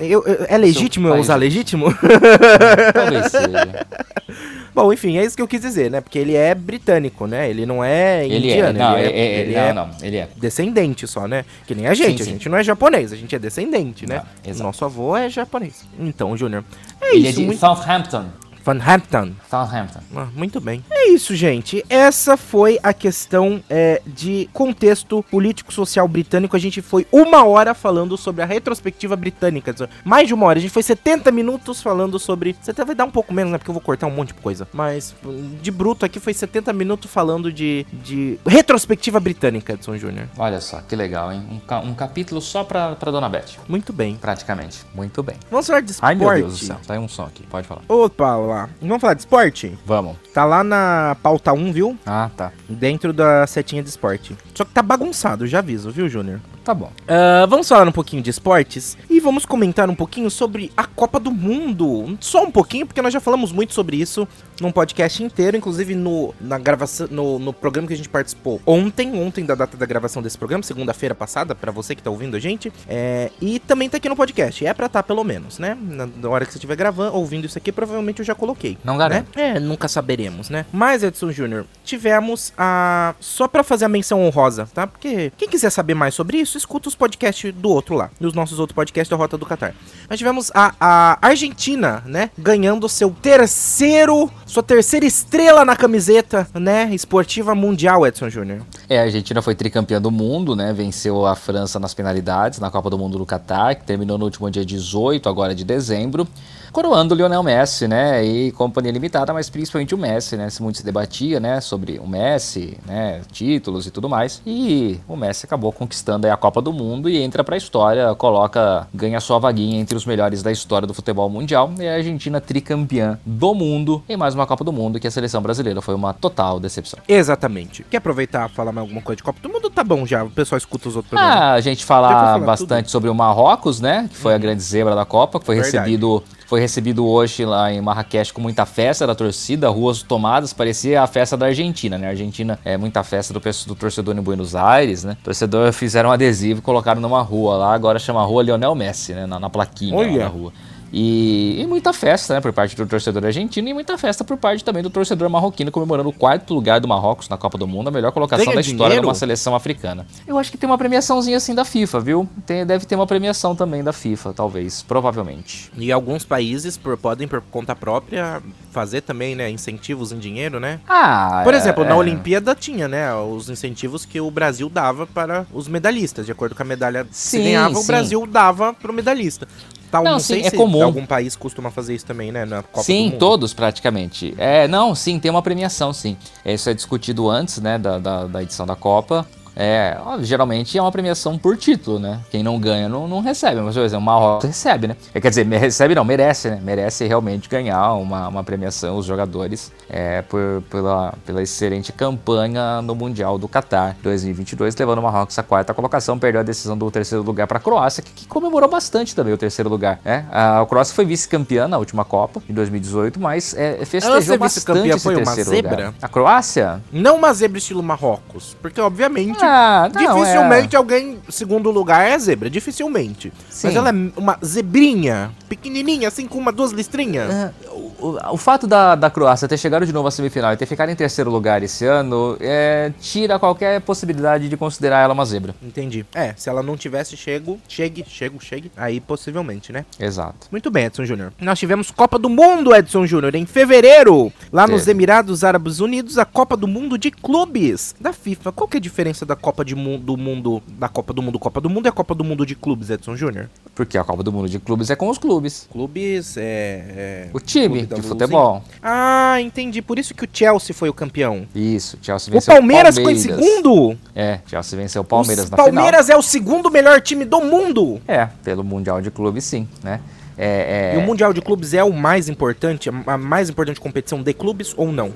Eu- eu- é legítimo eu usar legítimo? Talvez seja. Bom, enfim, é isso que eu quis dizer, né? Porque ele é britânico, né? Ele não é Ele é. indiano. Não, ele é, é- ele não, é não, ele é. descendente só, né? Que nem a gente. Sim, a sim. gente não é japonês, a gente é descendente, né? Exato. Nosso avô é japonês. Então, Júnior, é Ele é isso. de muito... Southampton. Van Hampton. Southampton. Ah, muito bem. É isso, gente. Essa foi a questão é, de contexto político-social britânico. A gente foi uma hora falando sobre a retrospectiva britânica. Mais de uma hora. A gente foi 70 minutos falando sobre. Você até vai dar um pouco menos, né? Porque eu vou cortar um monte de coisa. Mas de bruto aqui foi 70 minutos falando de, de retrospectiva britânica, Edson Júnior. Olha só, que legal, hein? Um, ca- um capítulo só pra, pra Dona Beth. Muito bem. Praticamente. Muito bem. Vamos falar de esporte. Ai, meu Deus do céu. Saiu um som aqui. Pode falar. Opa, lá. Vamos falar de esporte? Vamos. Tá lá na pauta 1, viu? Ah, tá. Dentro da setinha de esporte. Só que tá bagunçado, já aviso, viu, Júnior? Tá bom. Ah, vamos falar um pouquinho de esportes e vamos comentar um pouquinho sobre a Copa do Mundo. Só um pouquinho, porque nós já falamos muito sobre isso num podcast inteiro, inclusive no, na gravação, no, no programa que a gente participou ontem, ontem da data da gravação desse programa, segunda-feira passada, pra você que tá ouvindo a gente. É, e também tá aqui no podcast. É pra tá, pelo menos, né? Na, na hora que você estiver gravando, ouvindo isso aqui, provavelmente eu já coloquei. Não garanto. né? É, nunca saberemos, né? Mas, Edson Júnior, tivemos a. Só pra fazer a menção honrosa, tá? Porque quem quiser saber mais sobre isso, escuta os podcasts do outro lá. E os nossos outros podcasts da Rota do Catar. Nós tivemos a, a Argentina, né? Ganhando seu terceiro. Sua terceira estrela na camiseta, né? Esportiva mundial, Edson Júnior. É, a Argentina foi tricampeã do mundo, né? Venceu a França nas penalidades na Copa do Mundo do Catar, que terminou no último dia 18, agora de dezembro. Coroando o Lionel Messi, né? E companhia limitada, mas principalmente o Messi, né? Se muito se debatia, né? Sobre o Messi, né? Títulos e tudo mais. E o Messi acabou conquistando aí a Copa do Mundo e entra pra história, coloca, ganha sua vaguinha entre os melhores da história do futebol mundial. E a Argentina tricampeã do mundo em mais uma Copa do Mundo, que a seleção brasileira foi uma total decepção. Exatamente. Quer aproveitar falar mais alguma coisa de Copa do Mundo? Tá bom já, o pessoal escuta os outros programas. Ah, a gente foi falar falar bastante sobre o Marrocos, né? Que foi a grande zebra da Copa, que foi Verdade. recebido, foi recebido hoje lá em Marrakech com muita festa da torcida, ruas tomadas, parecia a festa da Argentina, né? A Argentina é muita festa do, do torcedor em Buenos Aires, né? O torcedor fizeram um adesivo e colocaram numa rua lá, agora chama Rua Lionel Messi, né? Na, na plaquinha lá Olha. na rua. E, e muita festa, né, por parte do torcedor argentino e muita festa por parte também do torcedor marroquino, comemorando o quarto lugar do Marrocos na Copa do Mundo, a melhor colocação Ganha da história dinheiro? de uma seleção africana. Eu acho que tem uma premiaçãozinha assim da FIFA, viu? Tem- deve ter uma premiação também da FIFA, talvez, provavelmente. E alguns países por- podem, por conta própria, fazer também, né, incentivos em dinheiro, né? Ah, Por é- exemplo, na é. Olimpíada tinha, né, os incentivos que o Brasil dava para os medalhistas. De acordo com a medalha que se Sim, ganhava, o sim. Brasil dava pro medalhista. Tal, Não, não, sim, sei é se comum. algum país costuma fazer isso também, né, na Copa sim, todos praticamente. É, não, sim, tem uma premiação, sim. É, Isso é discutido antes, né, da, da, da edição da Copa. É, geralmente é uma premiação por título, né? Quem não ganha não, não recebe. Mas, por exemplo, o Marrocos recebe, né? É, quer dizer, recebe não, merece, né? Merece realmente ganhar uma, uma premiação, os jogadores, é, por, pela, pela excelente campanha no Mundial do Qatar 2022, levando o Marrocos à quarta colocação, perdeu a decisão do terceiro lugar para a Croácia, que, que comemorou bastante também o terceiro lugar, né? A Croácia foi vice-campeã na última Copa, em 2018, mas é, festejou bastante vice-campeã esse terceiro zebra? lugar. A Croácia? Não uma zebra estilo Marrocos. Porque, obviamente, Ah, não, dificilmente alguém segundo lugar é zebra. Dificilmente. Mas Sim. ela é uma zebrinha, pequenininha, assim, com uma, duas listrinhas. É, o, o- fato da, da Croácia ter chegado de novo à semifinal e ter ficado em terceiro lugar esse ano é, tira qualquer possibilidade de considerar ela uma zebra. Entendi. É, se ela não tivesse chego, chegue, chego, chegue, aí possivelmente, né? Exato. Muito bem, Edson Júnior. Nós tivemos Copa do Mundo, Edson Júnior, em fevereiro, lá nos Teve. Emirados Árabes Unidos, a Copa do Mundo de clubes da FIFA. Qual que é a diferença da Copa de Mu- do Mundo, da Copa do Mundo, Copa do Mundo e a Copa do Mundo de clubes, Edson Júnior? Porque a Copa do Mundo de clubes é com os clubes. Clubes, é... é- O time Clube de futebol. Ah, entendi. Por isso que o Chelsea foi o campeão. Isso, Chelsea O venceu Palmeiras ficou em Palmeiras. segundo? É, Chelsea venceu o Palmeiras o na final. Palmeiras é o segundo melhor time do mundo. É, pelo Mundial de Clubes sim, né? É, é- E o Mundial de Clubes é o mais importante, a mais importante competição de clubes ou não?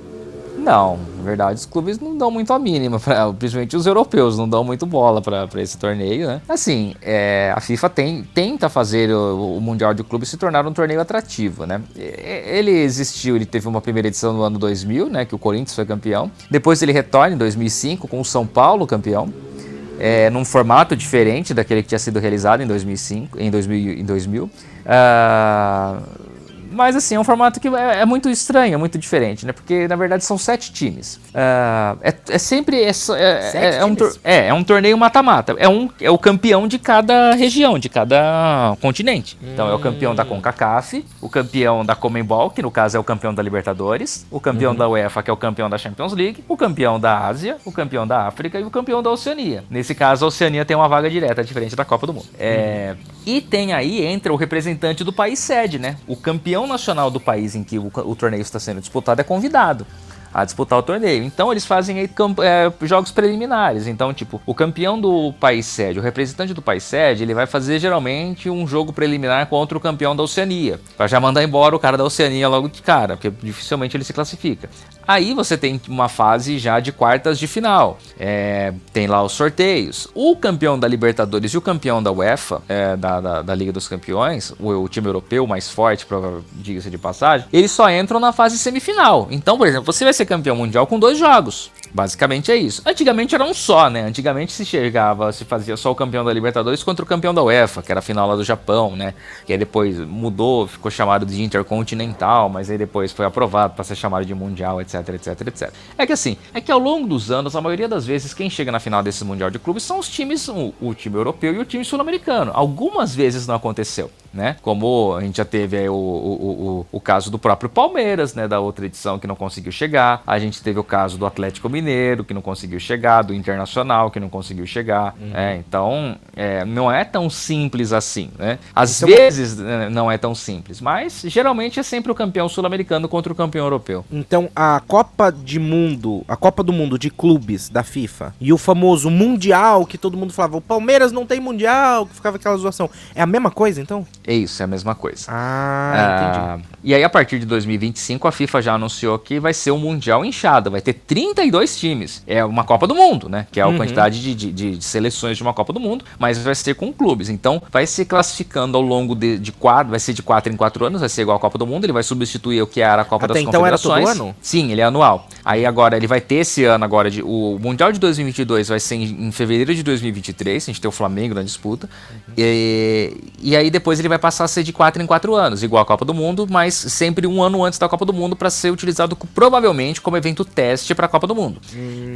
Não, na verdade, os clubes não dão muito a mínima, pra, principalmente os europeus, não dão muito bola pra esse torneio, né? Assim, é, a FIFA tem- tenta fazer o, o Mundial de Clubes se tornar um torneio atrativo, né? Ele existiu, ele teve uma primeira edição no ano 2000, né? Que o Corinthians foi campeão. Depois ele retorna em 2005 com o São Paulo campeão. É, num formato diferente daquele que tinha sido realizado em 2005, em 2000, em 2000. Ah, mas assim, é um formato que é, é muito estranho, é muito diferente, né? Porque na verdade são sete times. Ah, é, é sempre. É, é- é- é um, é, é um torneio mata-mata. É, um, é o campeão de cada região, de cada continente. Então é o campeão da CONCACAF, o campeão da Comembol, que no caso é o campeão da Libertadores, o campeão da UEFA, que é o campeão da Champions League, o campeão da Ásia, o campeão da África e o campeão da Oceania. Nesse caso, a Oceania tem uma vaga direta, diferente da Copa do Mundo. É, E tem aí, entra o representante do país sede, né? O campeão nacional do país em que o, o torneio está sendo disputado é convidado a disputar o torneio. Então eles fazem aí é, jogos preliminares. Então, tipo, o campeão do país sede, o representante do país sede, ele vai fazer geralmente um jogo preliminar contra o campeão da Oceania. Pra já mandar embora o cara da Oceania logo de cara, porque dificilmente ele se classifica. Aí você tem uma fase já de quartas de final. É, tem lá os sorteios. O campeão da Libertadores e o campeão da UEFA, é, da, da, da Liga dos Campeões, o, o time europeu mais forte, diga-se de passagem, eles só entram na fase semifinal. Então, por exemplo, você vai ser campeão mundial com dois jogos. Basicamente é isso. Antigamente era um só, né? Antigamente se chegava, se fazia só o campeão da Libertadores contra o campeão da UEFA, que era a final lá do Japão, né? Que aí depois mudou, ficou chamado de Intercontinental, mas aí depois foi aprovado para ser chamado de Mundial, etc, etc, etc. É que assim, é que ao longo dos anos, a maioria das vezes, quem chega na final desse Mundial de Clubes são os times, o, o time europeu e o time sul-americano. Algumas vezes não aconteceu, né? Como a gente já teve o, o, o, o- caso do próprio Palmeiras, né? Da outra edição que não conseguiu chegar. A gente teve o caso do Atlético Mineiro, que não conseguiu chegar, do Internacional, que não conseguiu chegar. né? Então, é, não é tão simples assim, né? Às vezes né, não é tão simples, mas geralmente é sempre o campeão sul-americano contra o campeão europeu. Então, a Copa de Mundo, a Copa do Mundo de clubes da FIFA e o famoso Mundial que todo mundo falava, o Palmeiras não tem Mundial, que ficava aquela zoação. É a mesma coisa, então? É isso, é a mesma coisa. Ah, Ah, e aí, a partir de 2025, a FIFA já anunciou que vai ser um Mundial inchado, vai ter 32 times. É uma Copa do Mundo, né? Que é a Uhum. quantidade de, de- de- seleções de uma Copa do Mundo, mas vai ser com clubes. Então, vai se classificando ao longo de, de quatro, vai ser de 4 em 4 anos, vai ser igual a Copa do Mundo, ele vai substituir o que era a Copa Até das então era todo Confederações. ano? Sim, ele é anual. Aí agora ele vai ter esse ano agora de o Mundial de 2022 vai ser em, em fevereiro de 2023, a gente tem o Flamengo na disputa. E, e aí depois ele vai passar a ser de 4 em 4 anos, igual a Copa do Mundo, mas sempre um ano antes da Copa do Mundo para ser utilizado provavelmente como evento teste para a Copa do Mundo.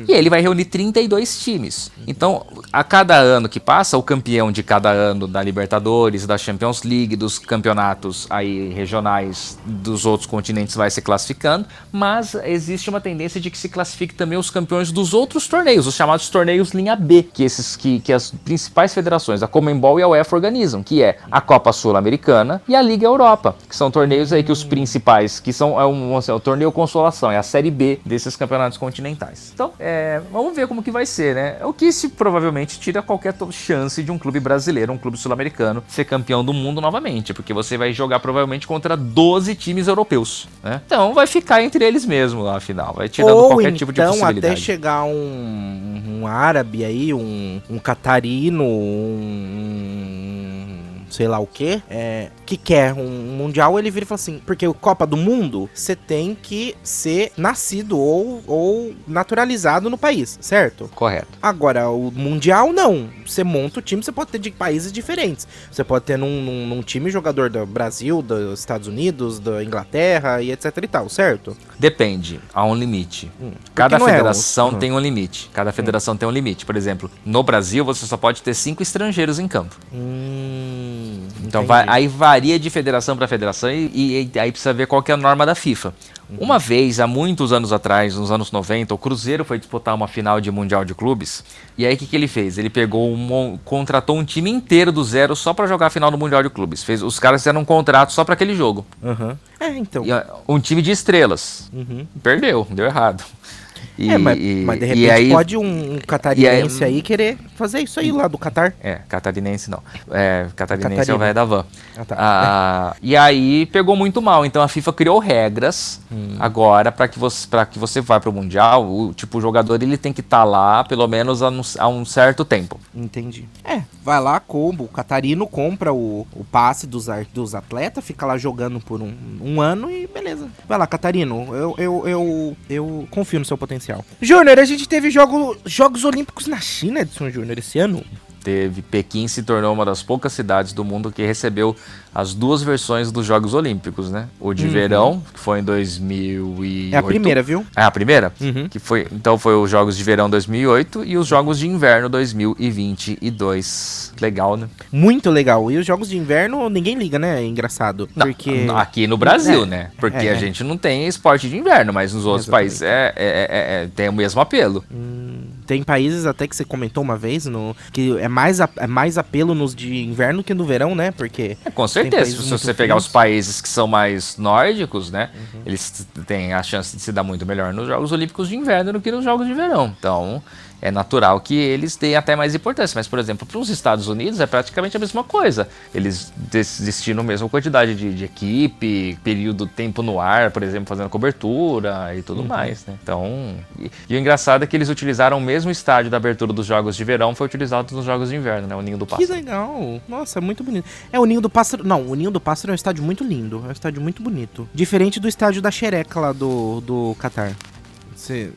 E ele vai reunir 32 times. Então, a cada ano que passa, o campeão de cada ano da Libertadores, da Champions League, dos campeonatos aí regionais dos outros continentes vai se classificando, mas existe uma tendência de que se classifique também os campeões dos outros torneios, os chamados torneios linha B, que esses que, que as principais federações, a Comembol e a UEFA organizam, que é a Copa Sul-Americana e a Liga Europa, que são torneios aí que os principais, que são é um, assim, é o torneio consolação, é a série B desses campeonatos continentais. Então, é, vamos ver como que vai ser, né? O que se provavelmente tira qualquer chance de um clube brasileiro, um clube sul-americano, ser campeão do mundo novamente, porque você vai jogar provavelmente contra 12 times europeus, né? Então vai ficar entre eles mesmo lá, afinal. Vai tirando Ou qualquer então tipo de possibilidade. até chegar um, um árabe aí, um, um catarino, um sei lá o que, é, que quer um mundial, ele vira e fala assim, porque o Copa do Mundo, você tem que ser nascido ou, ou naturalizado no país, certo? Correto. Agora, o Mundial não. Você monta o time, você pode ter de países diferentes. Você pode ter num, num, num time jogador do Brasil, dos Estados Unidos, da Inglaterra e etc e tal, certo? Depende, há um limite. Hum, Cada é federação o- tem um limite. Cada federação tem um limite. Por exemplo, no Brasil você só pode ter cinco estrangeiros em campo. Hum, Então vai- aí varia de federação para federação e, e- e aí precisa ver qual que é a norma da FIFA. Uhum. Uma vez, há muitos anos atrás, nos anos 90, o Cruzeiro foi disputar uma final de Mundial de Clubes. E aí o que, que ele fez? Ele pegou um, contratou um time inteiro do zero só para jogar a final do Mundial de Clubes. Fez, os caras fizeram um contrato só para aquele jogo. Aham. É, então. E, um time de estrelas. Uhum. Perdeu, deu errado. E, é, mas, e- mas de e repente aí, pode um, um catarinense aí- aí querer fazer isso aí lá do Catar. É, catarinense não. É, catarinense é Catarina. o velho da van. Ah, tá. Ah, e aí pegou muito mal. Então a FIFA criou regras Hum. agora para que você para que você vá pro mundial, o tipo o jogador ele tem que estar lá pelo menos um, há um certo tempo. Entendi. É, vai lá, combo. O Catarino compra o, o passe dos, dos atletas, fica lá jogando por um, um ano e beleza. Vai lá, Catarino. Eu, eu, eu, eu confio no seu potencial. Júnior, a gente teve jogo, Jogos Olímpicos na China, Edson Júnior, esse ano. Teve Pequim se tornou uma das poucas cidades do mundo que recebeu as duas versões dos Jogos Olímpicos, né? O de verão, que foi em 2008. Uhum. É a primeira, viu? É a primeira? Uhum. Que foi, então foi os Jogos de Verão 2008 e os Jogos de Inverno 2022. Legal, né? Muito legal. E os Jogos de Inverno, ninguém liga, né? É engraçado. Não, porque... aqui no Brasil, É, né? Porque é, a é. gente não tem esporte de inverno, mas nos outros Exatamente. países é, é- é- tem o mesmo apelo. Tem países até que você comentou uma vez no, que é mais, a- é mais apelo nos de inverno que no verão, né? Porque. É, com Tem certeza, se você pegar os países que são mais nórdicos, né? Uhum. Eles têm a chance de se dar muito melhor nos Jogos Olímpicos de Inverno do que nos Jogos de Verão. Então, é natural que eles tenham até mais importância. Mas, por exemplo, para os Estados Unidos é praticamente a mesma coisa. Eles des- destinam a mesma quantidade de, de equipe, período tempo no ar, por exemplo, fazendo cobertura e Uhum. tudo mais, né? Então, e, e o engraçado é que eles utilizaram o mesmo estádio da abertura dos Jogos de Verão, foi utilizado nos Jogos de Inverno, né? O Ninho do Que Pássaro. legal. Nossa, é muito bonito. É o Ninho do Pássaro. Não, o Ninho do Pássaro é um estádio muito lindo. É um estádio muito bonito. Diferente do estádio da Xereca lá do, do Catar. Você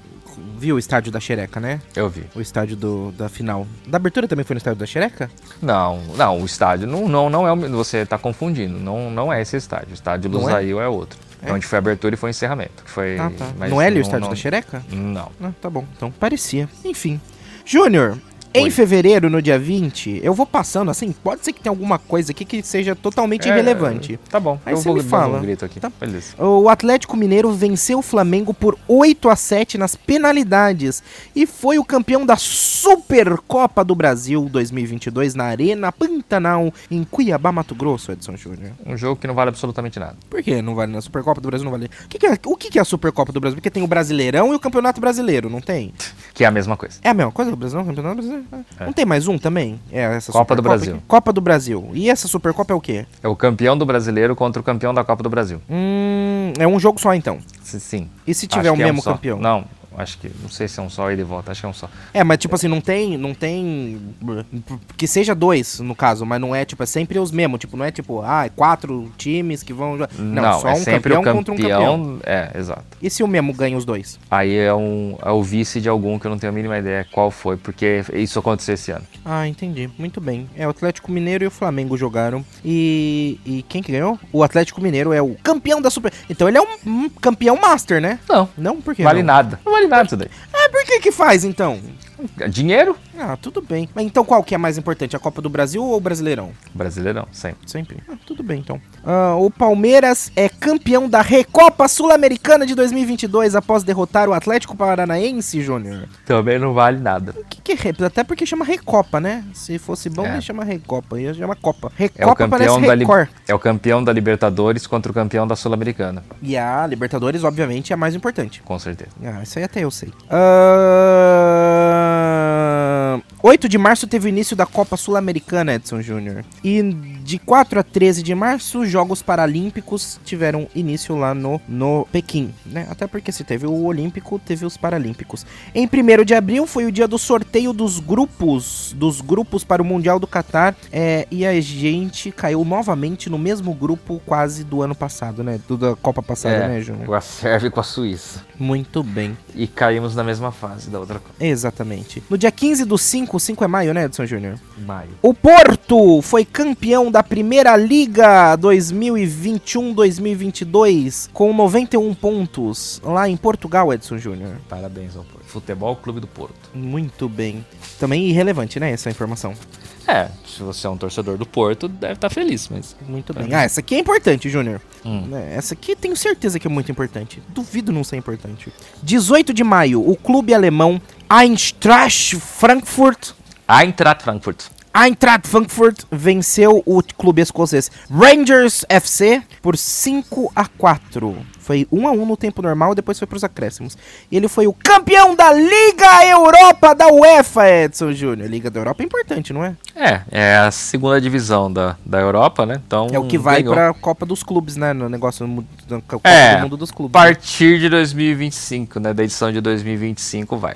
viu o estádio da Xereca, né? Eu vi. O estádio do, da final. Da abertura também foi no estádio da Xereca? Não, não, o estádio não, não, não é o. Você está confundindo. Não, não é esse estádio. O estádio é? Lusail é? outro. É? Onde foi a abertura e foi o encerramento. Foi, Ah, tá. não é ali o estádio não- da Xereca? Não. Ah, tá bom. Então parecia. Enfim. Júnior, em Oi. fevereiro, no dia 20, eu vou passando assim. Pode ser que tenha alguma coisa aqui que seja totalmente É, irrelevante. Tá bom. Aí eu você vou me fala. um grito aqui. Tá. Beleza. O Atlético Mineiro venceu o Flamengo por 8 a 7 nas penalidades e foi o campeão da Supercopa do Brasil 2022 na Arena Pantanal, em Cuiabá, Mato Grosso, Edson Júnior. Um jogo que não vale absolutamente nada. Por que não vale na Supercopa do Brasil? Não vale. O que, que é, o que, que é a Supercopa do Brasil? Porque tem o Brasileirão e o Campeonato Brasileiro, não tem? Que é a mesma coisa. É a mesma coisa do Brasileirão, Campeonato Brasileiro? Ah, Não tem mais um também? É essa Copa do Supercopa Brasil. aqui? Copa do Brasil. E essa Supercopa é o quê? É o campeão do brasileiro contra o campeão da Copa do Brasil. Hum, é um jogo só então. Sim. E se tiver o que é um mesmo campeão? Não, acho que. Não sei se é um só e de volta. Acho que é um só. É, mas tipo assim, não tem. Não tem. Que seja dois, no caso, mas não é tipo, é sempre os mesmos. Tipo, não é tipo, ah, é quatro times que vão. jogar. Não, só é um sempre campeão, o campeão. contra um campeão. É, exato. E se o mesmo ganha os dois? Aí é, um, é o vice de algum que eu não tenho a mínima ideia qual foi, porque isso aconteceu esse ano. Ah, entendi. Muito bem. É o Atlético Mineiro e o Flamengo jogaram. E. E quem que ganhou? O Atlético Mineiro é o campeão da Super. Então ele é um, um campeão master, né? Não, Não, por quê? vale não? nada. Não vale nada isso daí. Ah, por que que faz então? Dinheiro? Ah, tudo bem. Mas então qual que é mais importante, a Copa do Brasil ou o Brasileirão? Brasileirão, sempre. Sempre. Ah, tudo bem, então. Ah, o Palmeiras é campeão da Recopa Sul-Americana de 2022 após derrotar o Atlético Paranaense, Júnior. Também não vale nada. O que, que é Até porque chama Recopa, né? Se fosse bom, É. ele chama Recopa. Ia chamar Copa. É o Recopa campeão parece Record. É o campeão da Libertadores contra o campeão da Sul-Americana, E a Libertadores, obviamente, é a mais importante. com certeza. Ah, isso aí até eu sei. Ah, Um, 8 de março teve o início da Copa Sul-Americana, Edson Júnior. E de 4 a 13 de março, os Jogos Paralímpicos tiveram início lá no, no Pequim, né? Até porque se teve o Olímpico, teve os Paralímpicos. Em 1 de abril foi o dia do sorteio dos grupos, dos grupos para o Mundial do Catar, é, e a gente caiu novamente no mesmo grupo quase do ano passado, né? Do da Copa passada, É, né, Júnior? com a Sérvia e com a Suíça. Muito bem. E caímos na mesma fase da outra Copa. Exatamente. No dia 15 do 5, 5 é maio, né, Edson Júnior? Maio. O Porto foi campeão da Primeira Liga 2021-2022 com 91 pontos lá em Portugal, Edson Júnior. Parabéns ao Porto. Futebol Clube do Porto. Muito bem. Também irrelevante, né, essa informação. É, se você é um torcedor do Porto, deve estar feliz, mas. Muito bem. Ah, essa aqui é importante, Júnior. Hum. Né, Essa aqui tenho certeza que é muito importante. Duvido não ser importante. 18 de maio, o clube alemão Eintracht Frankfurt Eintracht Frankfurt. Eintracht Frankfurt venceu o clube escocês Rangers FC por 5 a 4. Foi 1 a 1 no tempo normal e depois foi para os acréscimos. E ele foi o campeão da Liga Europa da UEFA, Edson Júnior. Liga da Europa é importante, não é? É, é a segunda divisão da, da Europa, né? Então. É o que vai para a Copa dos Clubes, né? No negócio mu- da Copa É, do Mundo dos A Clubes. partir de 2025, né? Da edição de 2025 vai.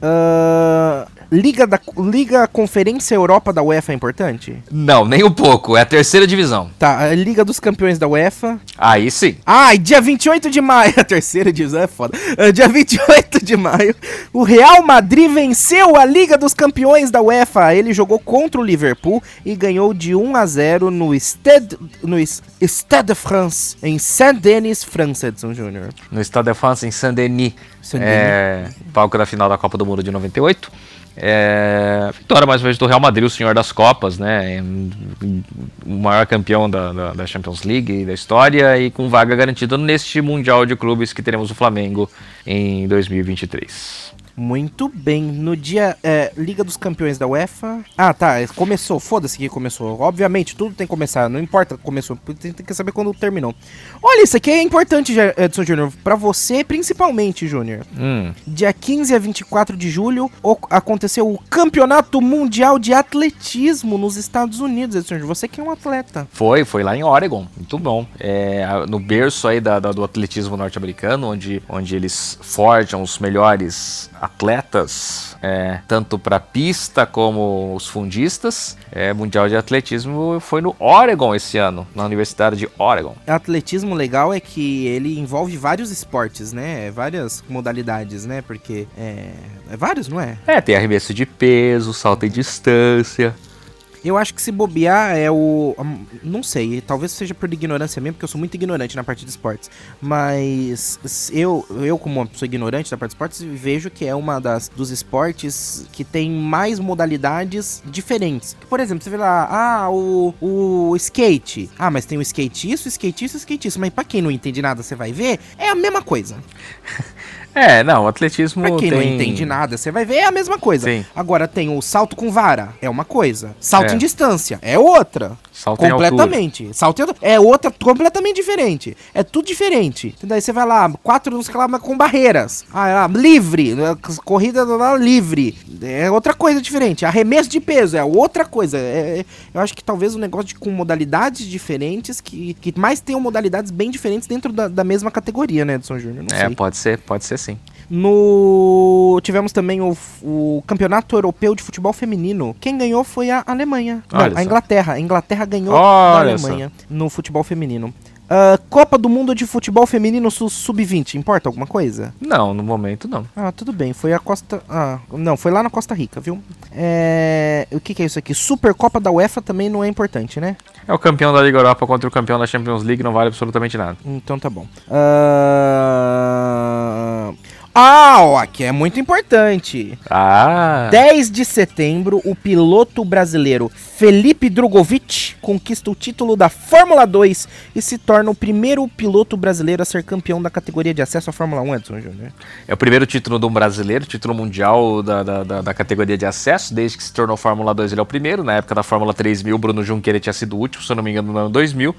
Ah, Liga, da, Liga Conferência Europa da UEFA é importante? Não, nem um pouco. É a terceira divisão. Tá, a Liga dos Campeões da UEFA. Aí sim. Ai, dia 28 de maio, a terceira divisão é foda. Ah, dia 28 de maio, o Real Madrid venceu a Liga dos Campeões da UEFA. Ele jogou contra o Liverpool e ganhou de 1 a 0 no Stade, no Stade de France, em Saint-Denis, França, Edson Júnior. No Stade de France, em Saint-Denis. Saint-Denis. É, palco da final da Copa do Mundo de 98. É, vitória mais uma vez do Real Madrid, o senhor das Copas, né? O maior campeão da, da, da Champions League da história e com vaga garantida neste Mundial de Clubes que teremos o Flamengo em 2023. Muito bem. No dia. é, Liga dos Campeões da UEFA. Ah, tá. Começou. Foda-se que começou. Obviamente, tudo tem que começar. Não importa começou. Tem, tem que saber quando terminou. Olha, isso aqui é importante, Edson Júnior. Pra você, principalmente, Júnior. Hum, Dia 15 a 24 de julho o- aconteceu o Campeonato Mundial de Atletismo nos Estados Unidos, Edson Júnior. Você que é um atleta. Foi, foi lá em Oregon, muito bom. É, no berço aí da, da- do atletismo norte-americano, onde, onde eles forjam os melhores atletas, é, tanto para pista como os fundistas. É, mundial de atletismo foi no Oregon esse ano, na Universidade de Oregon. Atletismo legal é que ele envolve vários esportes, né? Várias modalidades, né? Porque é, é vários, não é? É, tem arremesso de peso, salto em distância. Eu acho que se bobear é o. hum, Não sei, talvez seja por ignorância mesmo, porque eu sou muito ignorante na parte de esportes. Mas eu, eu como uma pessoa ignorante da parte de esportes, vejo que é uma das dos esportes que tem mais modalidades diferentes. Por exemplo, você vê lá, ah, o, o skate. Ah, mas tem o skate isso, skate isso, skate isso. Mas pra quem não entende nada, você vai ver, é a mesma coisa. É, não, o atletismo Pra quem tem... não entende nada, você vai ver, é a mesma coisa. Sim. Agora tem o salto com vara, é uma coisa. Salto É. em distância, é outra. Salto em completamente. Salto em é outra completamente diferente. É tudo diferente. Daí você vai lá, quatro, que lá, com barreiras. Ah, é lá, livre, né, corrida livre. É outra coisa diferente. Arremesso de peso é outra coisa. É- é- eu acho que talvez um negócio de, com modalidades diferentes, que, que mais tenham modalidades bem diferentes dentro da, da mesma categoria, né, Edson Júnior? É, sei. pode ser, pode ser No tivemos também o, o Campeonato Europeu de Futebol Feminino. Quem ganhou foi a Alemanha. Não, a só. Inglaterra. A Inglaterra ganhou Olha da Alemanha no futebol feminino. Ah, Copa do Mundo de Futebol Feminino Su- Sub-20. Importa alguma coisa? Não, no momento não. Ah, tudo bem. Foi a Costa. Ah, não, foi lá na Costa Rica, viu? É... O que, que é isso aqui? Supercopa da UEFA também não é importante, né? É o campeão da Liga Europa contra o campeão da Champions League, não vale absolutamente nada. Então tá bom. Ah, Ah, ó, que é muito importante. Ah. 10 de setembro, o piloto brasileiro Felipe Drogovic conquista o título da Fórmula 2 e se torna o primeiro piloto brasileiro a ser campeão da categoria de acesso à Fórmula 1, Edson Júnior. É o primeiro título de um brasileiro, título mundial da, da, da, da categoria de acesso. Desde que se tornou Fórmula 2, ele é o primeiro. Na época da Fórmula 3000, o Bruno Junqueira tinha sido o último, se eu não me engano, no ano 2000.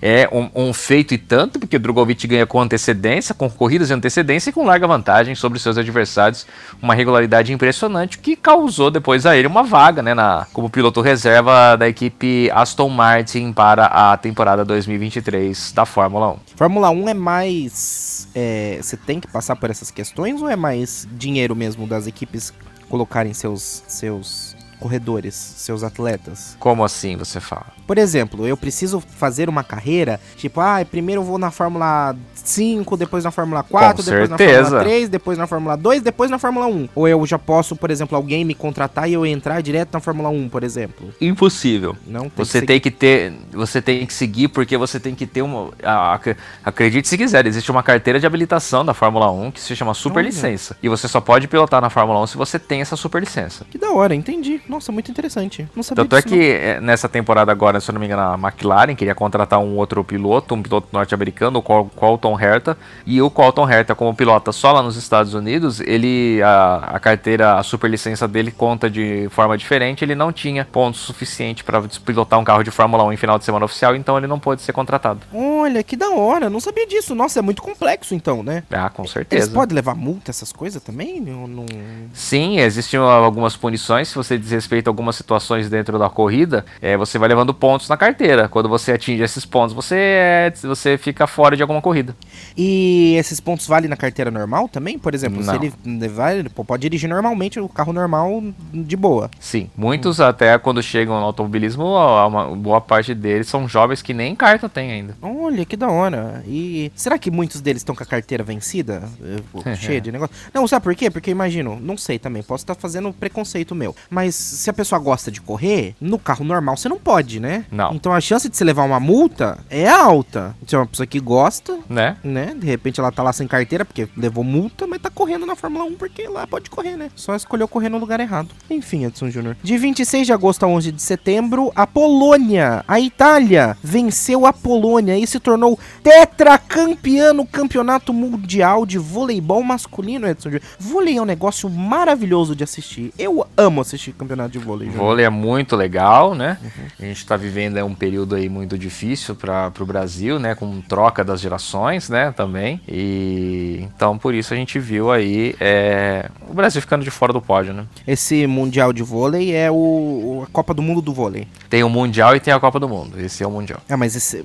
É um, um feito e tanto, porque o Drogovic ganha com antecedência, com corridas de antecedência e com larga vantagem sobre seus adversários. Uma regularidade impressionante que causou depois a ele uma vaga né, na, como piloto reserva da equipe Aston Martin para a temporada 2023 da Fórmula 1. Fórmula 1 é mais. é, você tem que passar por essas questões ou é mais dinheiro mesmo das equipes colocarem seus, seus corredores, seus atletas? Como assim você fala? Por exemplo, eu preciso fazer uma carreira, tipo, ah, primeiro eu vou na Fórmula 5, depois na Fórmula 4, Com depois na certeza. Fórmula 3, depois na Fórmula 2, depois na Fórmula 1. Ou eu já posso, por exemplo, alguém me contratar e eu entrar direto na Fórmula 1, por exemplo. Impossível. Não tem Você que tem que ter, você tem que seguir porque você tem que ter uma, ac- acredite se quiser, existe uma carteira de habilitação da Fórmula 1 que se chama super Olha. licença. E você só pode pilotar na Fórmula 1 se você tem essa super licença. Que da hora, entendi. Nossa, muito interessante. Não sabia Tanto é disso, que é, nessa temporada agora, se eu não me engano, a McLaren queria contratar um outro piloto, um piloto norte-americano, o Col- Colton Herta, e o Colton Herta, como pilota só lá nos Estados Unidos, ele a, a carteira, a super licença dele conta de forma diferente, ele não tinha pontos suficientes para pilotar um carro de Fórmula 1 em final de semana oficial, então ele não pôde ser contratado. Olha, que da hora. Não sabia disso. Nossa, é muito complexo então, né? Ah, com Eles certeza. podem levar multa, essas coisas também? Não- Sim, existem algumas punições. Se você desrespeita algumas situações dentro da corrida, é, você vai levando pontos na carteira. Quando você atinge esses pontos, você, é, você fica fora de alguma corrida. E esses pontos valem na carteira normal também? Por exemplo, se Não. ele levar, ele pode dirigir normalmente o carro normal de boa. Sim, muitos até quando chegam no automobilismo, uma boa parte deles são jovens que nem carta tem ainda. Olha, que da hora. E será que muitos deles estão com a carteira vencida? Cheia de negócio? Não, sabe por quê? Porque imagino, não sei também, posso estar fazendo preconceito meu. Mas se a pessoa gosta de correr, no carro normal você não pode, né? Não. Então a chance de você levar uma multa é alta. Se é uma pessoa que gosta, Né? né? De repente ela tá lá sem carteira porque levou multa, mas tá correndo na Fórmula 1 porque lá pode correr, né? Só escolheu correr no lugar errado. Enfim, Edson Júnior. De 26 de agosto a 11 de setembro, a Polônia, a Itália, venceu a Polônia e se tornou tetracampeã no campeonato mundial de voleibol masculino, Edson Júnior. Vôlei é um negócio maravilhoso de assistir. Eu amo assistir campeonato de vôlei. Júnior. Vôlei é muito legal, né? A gente tá vivendo é, um período aí muito difícil para o Brasil, né? Com troca das gerações, né? Também. E então por isso a gente viu aí é, o Brasil ficando de fora do pódio, né? Esse mundial de vôlei é o, a Copa do Mundo do vôlei. Tem o Mundial e tem a Copa do Mundo. Esse é o Mundial. É, mas esse,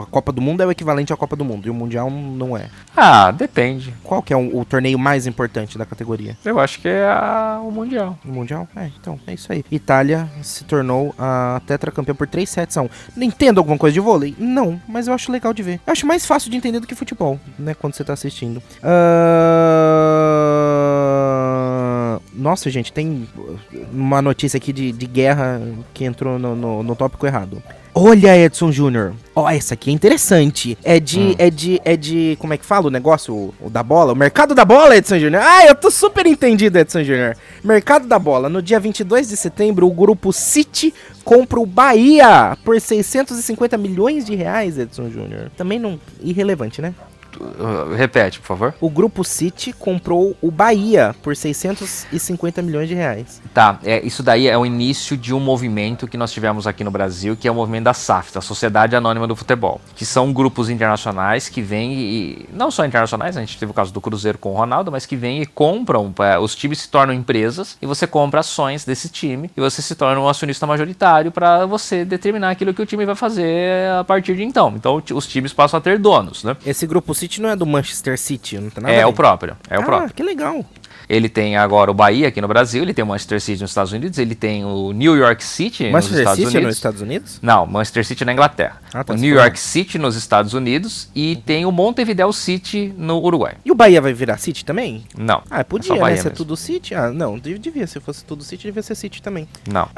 a Copa do Mundo é o equivalente à Copa do Mundo e o Mundial não é. Ah, depende. Qual que é o, o torneio mais importante da categoria? Eu acho que é a- o Mundial. O Mundial? É, então, é isso aí. Itália se tornou a tetracampeã por 3 sets a 1. Entendo alguma coisa de vôlei? Não, mas eu acho legal de ver. Eu acho mais fácil de entender do que futebol, né, quando você tá assistindo. Ah, Nossa, gente, tem uma notícia aqui de, de guerra que entrou no, no, no tópico errado. Olha, Edson Júnior. Ó, essa aqui é interessante. É de, Hum. é de, é de, como é que fala o negócio? O, o da bola? O mercado da bola, Edson Júnior. Ah, eu tô super entendido, Edson Júnior. Mercado da bola. No dia 22 de setembro, o grupo City compra o Bahia por 650 milhões de reais, Edson Júnior. Também não, irrelevante, né? Uh, repete, por favor. O grupo City comprou o Bahia por 650 milhões de reais. Tá, é, isso daí é o início de um movimento que nós tivemos aqui no Brasil, que é o movimento da SAF, da Sociedade Anônima do Futebol, que são grupos internacionais que vêm e, não só internacionais, a gente teve o caso do Cruzeiro com o Ronaldo, mas que vêm e compram, é, os times se tornam empresas e você compra ações desse time e você se torna um acionista majoritário para você determinar aquilo que o time vai fazer a partir de então. Então os times passam a ter donos, né? Esse grupo City não é do Manchester City, não tem nada É o próprio, é o ah, próprio. que legal. Ele tem agora o Bahia aqui no Brasil, ele tem o Manchester City nos Estados Unidos, ele tem o New York City nos Manchester Estados City é Unidos. nos Estados Unidos? Não, Manchester City na Inglaterra. Ah, tá, o New. York City nos Estados Unidos e tem o Montevideo City no Uruguai. E o Bahia vai virar City também? Não. Ah, é podia, né? Bahia Ser mesmo. tudo City? Ah, não, dev- devia. Se fosse tudo City, devia ser City também. Não.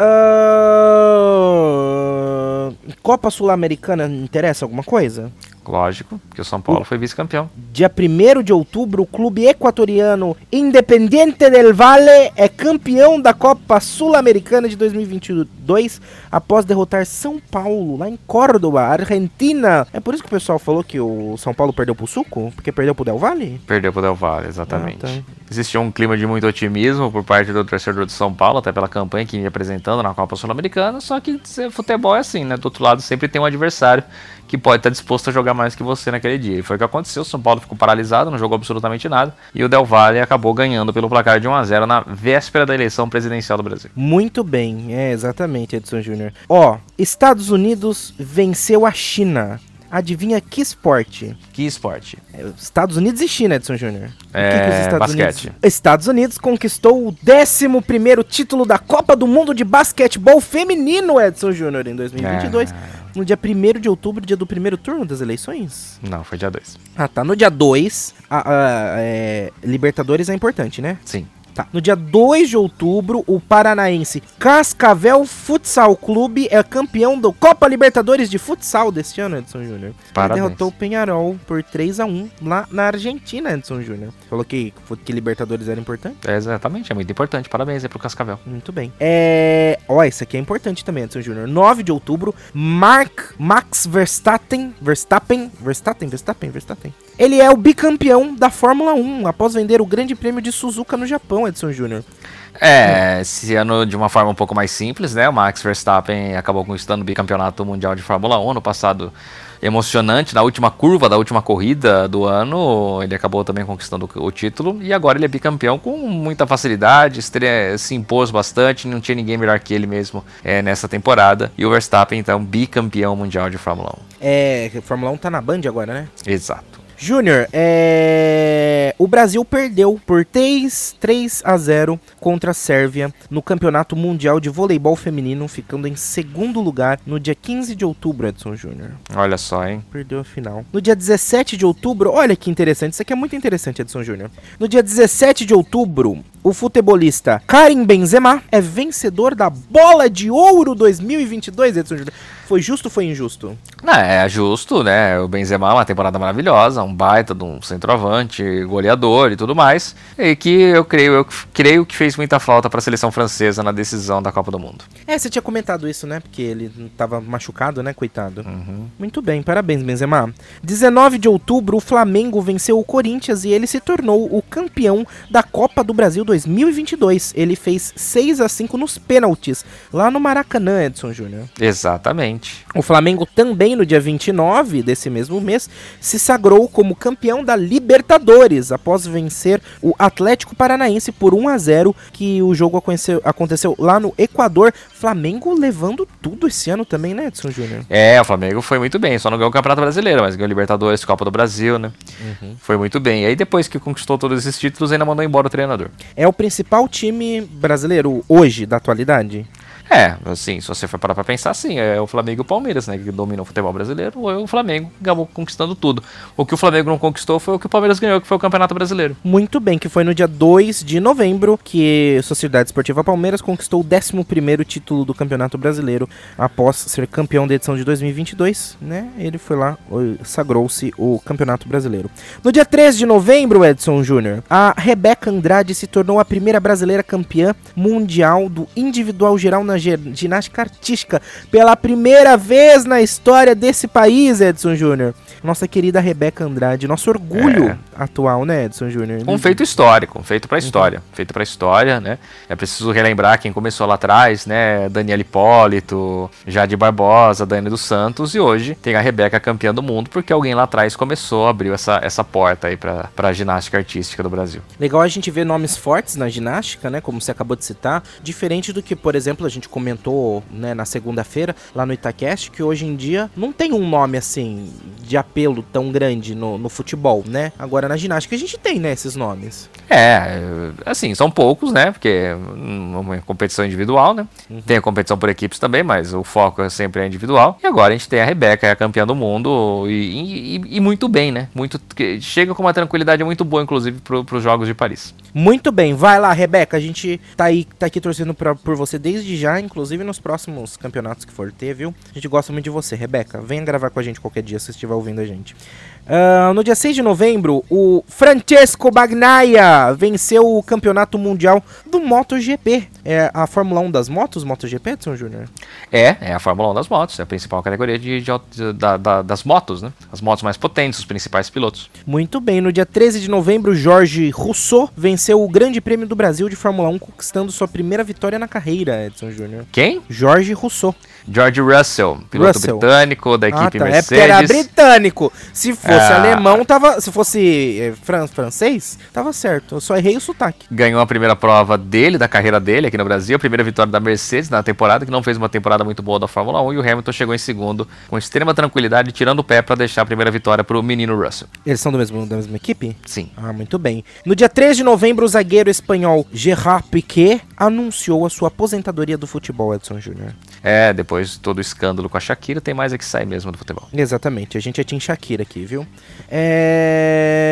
Ah, Copa Sul-Americana interessa alguma coisa? Lógico, que o São Paulo foi vice-campeão. Dia 1 de outubro, o clube equatoriano Independiente del Valle é campeão da Copa Sul-Americana de 2022 após derrotar São Paulo lá em Córdoba, Argentina. É por isso que o pessoal falou que o São Paulo perdeu pro Suco? Porque perdeu pro Del Valle? Perdeu pro Del Valle, exatamente. Ah, tá. Existia um clima de muito otimismo por parte do torcedor do São Paulo, até pela campanha que ia apresentando na Copa Sul-Americana, só que futebol é assim, né? Do outro lado sempre tem um adversário que pode estar disposto a jogar mais que você naquele dia. E foi o que aconteceu, o São Paulo ficou paralisado, não jogou absolutamente nada, e o Del Valle acabou ganhando pelo placar de 1 a 0 na véspera da eleição presidencial do Brasil. Muito bem, é exatamente, Edson Júnior. Ó, Estados Unidos venceu a China. Adivinha que esporte? Que esporte? É, Estados Unidos e China, Edson Júnior. É, basquete. Unidos? Estados Unidos conquistou o 11º título da Copa do Mundo de Basquetebol Feminino, Edson Júnior, em 2022. No dia 1 de outubro, dia do primeiro turno das eleições. Não, foi dia 2. Ah, tá. No dia 2, a, a- é, Libertadores é importante, né? Sim. Tá. No dia 2 de outubro, o paranaense Cascavel Futsal Clube é campeão do Copa Libertadores de Futsal deste ano, Edson Júnior. Derrotou o Penharol por 3 a 1 lá na Argentina, Edson Júnior. Falou que, que Libertadores era importante? É, exatamente, é muito importante. Parabéns aí pro Cascavel. Muito bem. É. Ó, isso aqui é importante também, Edson Júnior. 9 de outubro, Mark Max Verstappen. Verstappen? Verstappen? Verstappen? Verstappen. Ele é o bicampeão da Fórmula 1 após vender o Grande Prêmio de Suzuka no Japão, Edson Júnior. É, esse ano de uma forma um pouco mais simples, né? O Max Verstappen acabou conquistando o bicampeonato mundial de Fórmula 1 no passado emocionante, na última curva da última corrida do ano, ele acabou também conquistando o título e agora ele é bicampeão com muita facilidade, se impôs bastante, não tinha ninguém melhor que ele mesmo é, nessa temporada. E o Verstappen então bicampeão mundial de Fórmula É. Fórmula 1 tá na Band agora, né? 1. Exato. Júnior, é... o Brasil perdeu por 3, 3 a 0 contra a Sérvia no Campeonato Mundial de Voleibol Feminino, ficando em segundo lugar no dia 15 de outubro, Edson Júnior. Olha só, hein? Perdeu a final. No dia 17 de outubro, olha que interessante, isso aqui é muito interessante, Edson Júnior. No dia 17 de outubro, o futebolista Karim Benzema é vencedor da Bola de Ouro 2022, Edson Júnior. Foi justo ou foi injusto? Não, é justo, né? O Benzema, uma temporada maravilhosa, um baita de um centroavante, goleador e tudo mais. E que eu creio, eu creio que fez muita falta para a seleção francesa na decisão da Copa do Mundo. É, você tinha comentado isso, né? Porque ele tava machucado, né, coitado. Muito bem, parabéns, Benzema. 19 de outubro, o Flamengo venceu o Corinthians e ele se tornou o campeão da Copa do Brasil 2022. Ele fez 6 a 5 nos pênaltis, lá no Maracanã, Edson Júnior. Exatamente. O Flamengo também, no dia 29 desse mesmo mês, se sagrou como campeão da Libertadores, após vencer o Atlético Paranaense por 1 a 0 que o jogo aconteceu, lá no Equador. Flamengo levando tudo esse ano também, né, Edson Júnior? É, o Flamengo foi muito bem, só não ganhou o Campeonato Brasileiro, mas ganhou Libertadores, Copa do Brasil, né? Foi muito bem. E aí depois que conquistou todos esses títulos, ainda mandou embora o treinador. É o principal time brasileiro hoje, da atualidade? É, assim, se você for parar pra pensar, sim, é o Flamengo e o Palmeiras, né, que dominam o futebol brasileiro, ou é o Flamengo que acabou conquistando tudo. O que o Flamengo não conquistou foi o que o Palmeiras ganhou, que foi o Campeonato Brasileiro. Muito bem, que foi no dia 2 de novembro que a Sociedade Esportiva Palmeiras conquistou o 11º título do Campeonato Brasileiro após ser campeão da edição de 2022, né? Ele foi lá, sagrou-se o Campeonato Brasileiro. No dia 3 de novembro, Edson Júnior, a Rebeca Andrade se tornou a primeira brasileira campeã mundial do individual geral na ginástica artística pela primeira vez na história desse país, Edson Júnior. Nossa querida Rebeca Andrade, nosso orgulho É. atual, né, Edson Júnior? Um feito histórico, um feito pra história. Feito pra história, né? É preciso relembrar quem começou lá atrás, né? Daniela Hipólito, Jade Barbosa, Dani dos Santos, e hoje tem a Rebeca campeã do mundo, porque alguém lá atrás começou, abriu essa, essa porta aí pra, pra ginástica artística do Brasil. Legal a gente ver nomes fortes na ginástica, né? Como você acabou de citar. Diferente do que, por exemplo, a gente comentou né, na segunda-feira, lá no Itacast, que hoje em dia não tem um nome assim de apelo tão grande no, no futebol, né? Agora na ginástica a gente tem, né, esses nomes. É, assim, são poucos, né? Porque é uma competição individual, né? Tem a competição por equipes também, mas o foco é sempre é individual. E agora a gente tem a Rebeca, é a campeã do mundo, e, e- e muito bem, né? Muito, chega com uma tranquilidade muito boa, inclusive, para os Jogos de Paris. Muito bem, vai lá, Rebeca. A gente tá aí, tá aqui torcendo pra, por você desde já inclusive nos próximos campeonatos que for ter, viu? A gente gosta muito de você, Rebeca. Venha gravar com a gente qualquer dia se estiver ouvindo a gente. Ah, no dia 6 de novembro, o Francesco Bagnaia venceu o campeonato mundial do MotoGP. É a Fórmula 1 das motos, MotoGP, Edson Júnior? É, é a Fórmula 1 das motos, é a principal categoria de, de auto- da- da- das motos, né? As motos mais potentes, os principais pilotos. Muito bem, no dia 13 de novembro, Jorge Rousseau venceu o Grande Prêmio do Brasil de Fórmula 1, conquistando sua primeira vitória na carreira, Edson Júnior. Quem? Jorge Rousseau. George Russell, piloto Russell. britânico da equipe é porque Mercedes. era britânico. Se fosse Ah. alemão, tava. Se fosse é, fran- francês, tava certo. Eu só errei o sotaque. Ganhou a primeira prova dele, da carreira dele aqui no Brasil, a primeira vitória da Mercedes na temporada, que não fez uma temporada muito boa da Fórmula 1, e o Hamilton chegou em segundo com extrema tranquilidade, tirando o pé para deixar a primeira vitória pro menino Russell. Eles são do mesmo, da mesma equipe? Sim. Ah, muito bem. No dia 3 de novembro, o zagueiro espanhol Gerard Piquet anunciou a sua aposentadoria do futebol, Edson Júnior. É, depois de todo o escândalo com a Shakira, tem mais é que sair mesmo do futebol. Exatamente, a gente é Team Shakira aqui, viu? É...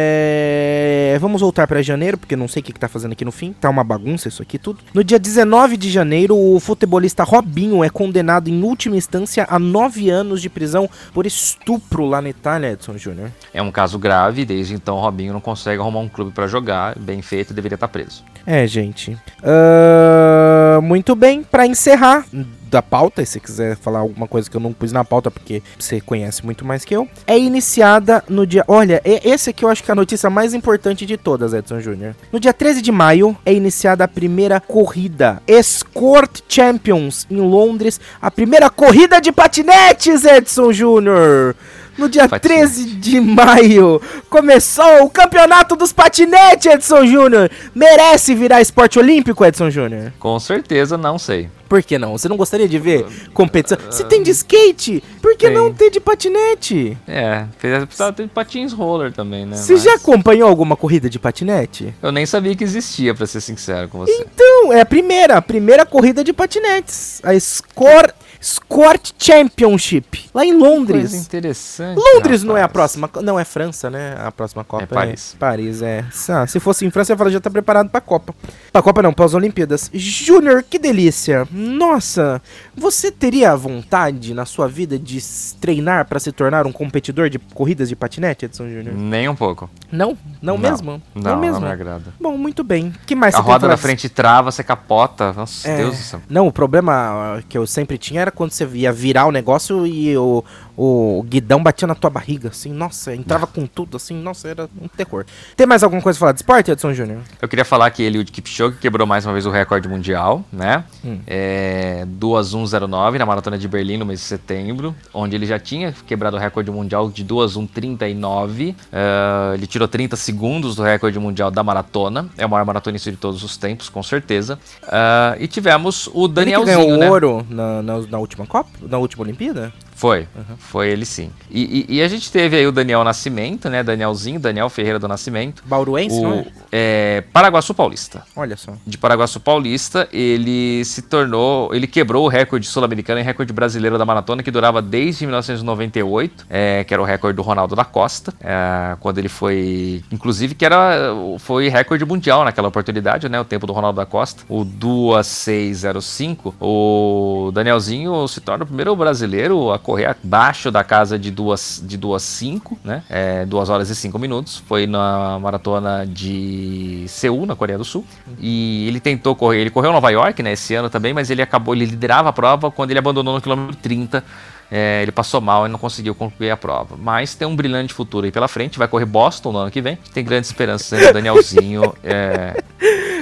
Vamos voltar pra janeiro, porque eu não sei o que, que tá fazendo aqui no fim. Tá uma bagunça isso aqui tudo. No dia 19 de janeiro, o futebolista Robinho é condenado em última instância a nove anos de prisão por estupro lá na Itália, Edson Júnior. É um caso grave, desde então o Robinho não consegue arrumar um clube para jogar, bem feito, deveria estar preso. É, gente. Ahn, muito bem, pra encerrar da pauta, e se você quiser falar alguma coisa que eu não pus na pauta, porque você conhece muito mais que eu, é iniciada no dia. Olha, esse aqui eu acho que é a notícia mais importante de todas, Edson Júnior. No dia 13 de maio é iniciada a primeira corrida Escort Champions em Londres, a primeira corrida de patinetes, Edson Júnior. No dia Patinete. 13 de maio começou o campeonato dos patinetes, Edson Júnior. Merece virar esporte olímpico, Edson Júnior? Com certeza, não sei. Por que não? Você não gostaria de ver competição? Se tem de skate, por que Tem. não ter de patinete? É, precisava ter patins roller também, né? Você Mas já acompanhou alguma corrida de patinete? Eu nem sabia que existia, pra ser sincero com você. Então, é a primeira, a primeira corrida de patinetes. A Score, Escort Championship, lá em Londres. Coisa interessante. Londres não é a rapaz. próxima. Não, é França, né? A próxima Copa É Paris. Paris, é. Ah, se fosse em França, eu ia já tá preparado pra Copa. Pra Copa não, para as Olimpíadas. Júnior, que delícia. Nossa, você teria vontade na sua vida de treinar pra se tornar um competidor de corridas de patinete, Edson Júnior? Nem um pouco. Não? Não, mesmo? Não, não, mesmo? me agrada. Bom, muito bem. que mais A roda na frente trava, você capota. Nossa, É. Deus do céu. Não, o problema que eu sempre tinha era quando você ia virar o negócio e o, o guidão batia na tua barriga, assim, nossa, entrava com tudo, assim, nossa, era um terror. Tem mais alguma coisa pra falar de esporte, Edson Júnior? Eu queria falar que ele, o Kipchoge, quebrou mais uma vez o recorde mundial, né? Hum. É, 2.109 na maratona de Berlim no mês de setembro, onde ele já tinha quebrado o recorde mundial de 2.139. É, ele tirou 30 segundos do recorde mundial da maratona. É o maior maratonista de todos os tempos, com certeza. É, e tivemos o Ele que Danielzinho, ganhou né? ouro na, na, na última Copa? Na última Olimpíada? Foi, foi ele sim. E, e- e a gente teve aí o Daniel Nascimento, né? Danielzinho, Daniel Ferreira do Nascimento. Bauruense, não O é? é, Paraguaçu Paulista. Olha só. de Paraguaçu Paulista, ele se tornou, ele quebrou o recorde sul-americano e recorde brasileiro da maratona que durava desde 1998, é, que era o recorde do Ronaldo da Costa, é, quando ele foi, inclusive que era foi recorde mundial naquela oportunidade, né, o tempo do Ronaldo da Costa, o 2605, o Danielzinho se torna o primeiro brasileiro a correr abaixo da casa de duas de duas cinco, né, é, 2 horas e 5 minutos, foi na maratona de Seul, na Coreia do Sul. E ele tentou correr, ele correu em Nova York, né, esse ano também, mas ele acabou, ele liderava a prova quando ele abandonou no quilômetro 30. É, ele passou mal e não conseguiu concluir a prova. Mas tem um brilhante futuro aí pela frente. Vai correr Boston no ano que vem. Tem grandes esperanças no Danielzinho. é,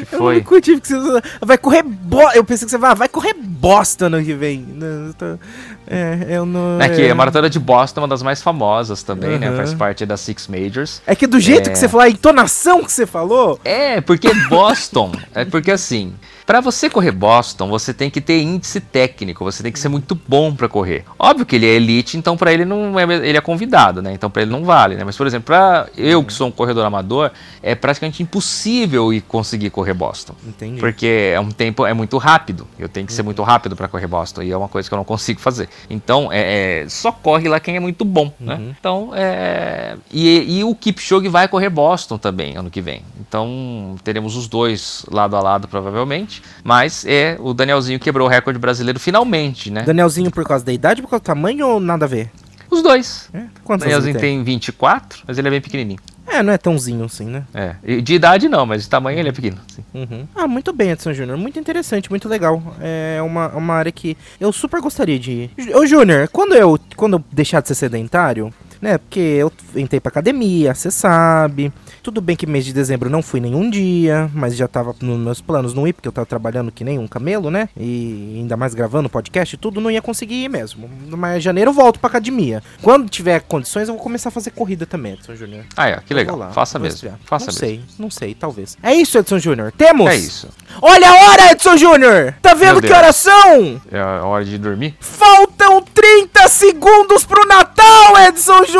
que Eu foi. não curti porque você vai correr bo... Eu pensei que você vai, vai correr bosta ano que vem. Eu É, eu não. É que é... a maratona de Boston é uma das mais famosas também, né? Uhum. Faz parte das Six Majors. É que do jeito É. que você falou, a entonação que você falou. É, porque Boston, é porque assim, Pra você correr Boston, você tem que ter índice técnico, você tem que ser muito bom pra correr. Óbvio que ele é elite, então pra ele não é, ele é convidado, né? Então pra ele não vale, né? Mas por exemplo, para eu que sou um corredor amador, é praticamente impossível ir conseguir correr Boston. Entendi. Porque é um tempo é muito rápido. Eu tenho que ser muito rápido pra correr Boston e é uma coisa que eu não consigo fazer. Então é, é, só corre lá quem é muito bom, né? Então é e, e o Kipchoge vai correr Boston também ano que vem. Então teremos os dois lado a lado provavelmente. 2020. Mas é o Danielzinho quebrou o recorde brasileiro finalmente, né? Danielzinho por causa da idade, por causa do tamanho ou nada a ver? Os dois. É? Quantos Danielzinho tem? tem 24, mas ele é bem pequenininho. É, não é tãozinho assim, né? É. De idade não, mas de tamanho ele é pequeno. Uhum. Ah, muito bem, Edson Júnior. Muito interessante, muito legal. É uma, uma área que eu super gostaria de ir. Ô, Júnior, quando eu, quando eu deixar de ser sedentário, né? Porque eu entrei pra academia, você sabe. Tudo bem que mês de dezembro não fui nenhum dia, mas já tava nos meus planos não ir, porque eu tava trabalhando que nem um camelo, né? E ainda mais gravando podcast e tudo, não ia conseguir ir mesmo. Mas em janeiro eu volto pra academia. Quando tiver condições, eu vou começar a fazer corrida também, Edson Júnior. Ah, é, que legal. Lá, Faça mesmo. estrear. Faça não mesmo. sei, não sei, talvez. É isso, Edson Júnior. Temos! É isso. Olha a hora, Edson Júnior! Tá vendo que horas são? É a hora de dormir? Faltam 30 segundos pro Natal, Edson Júnior!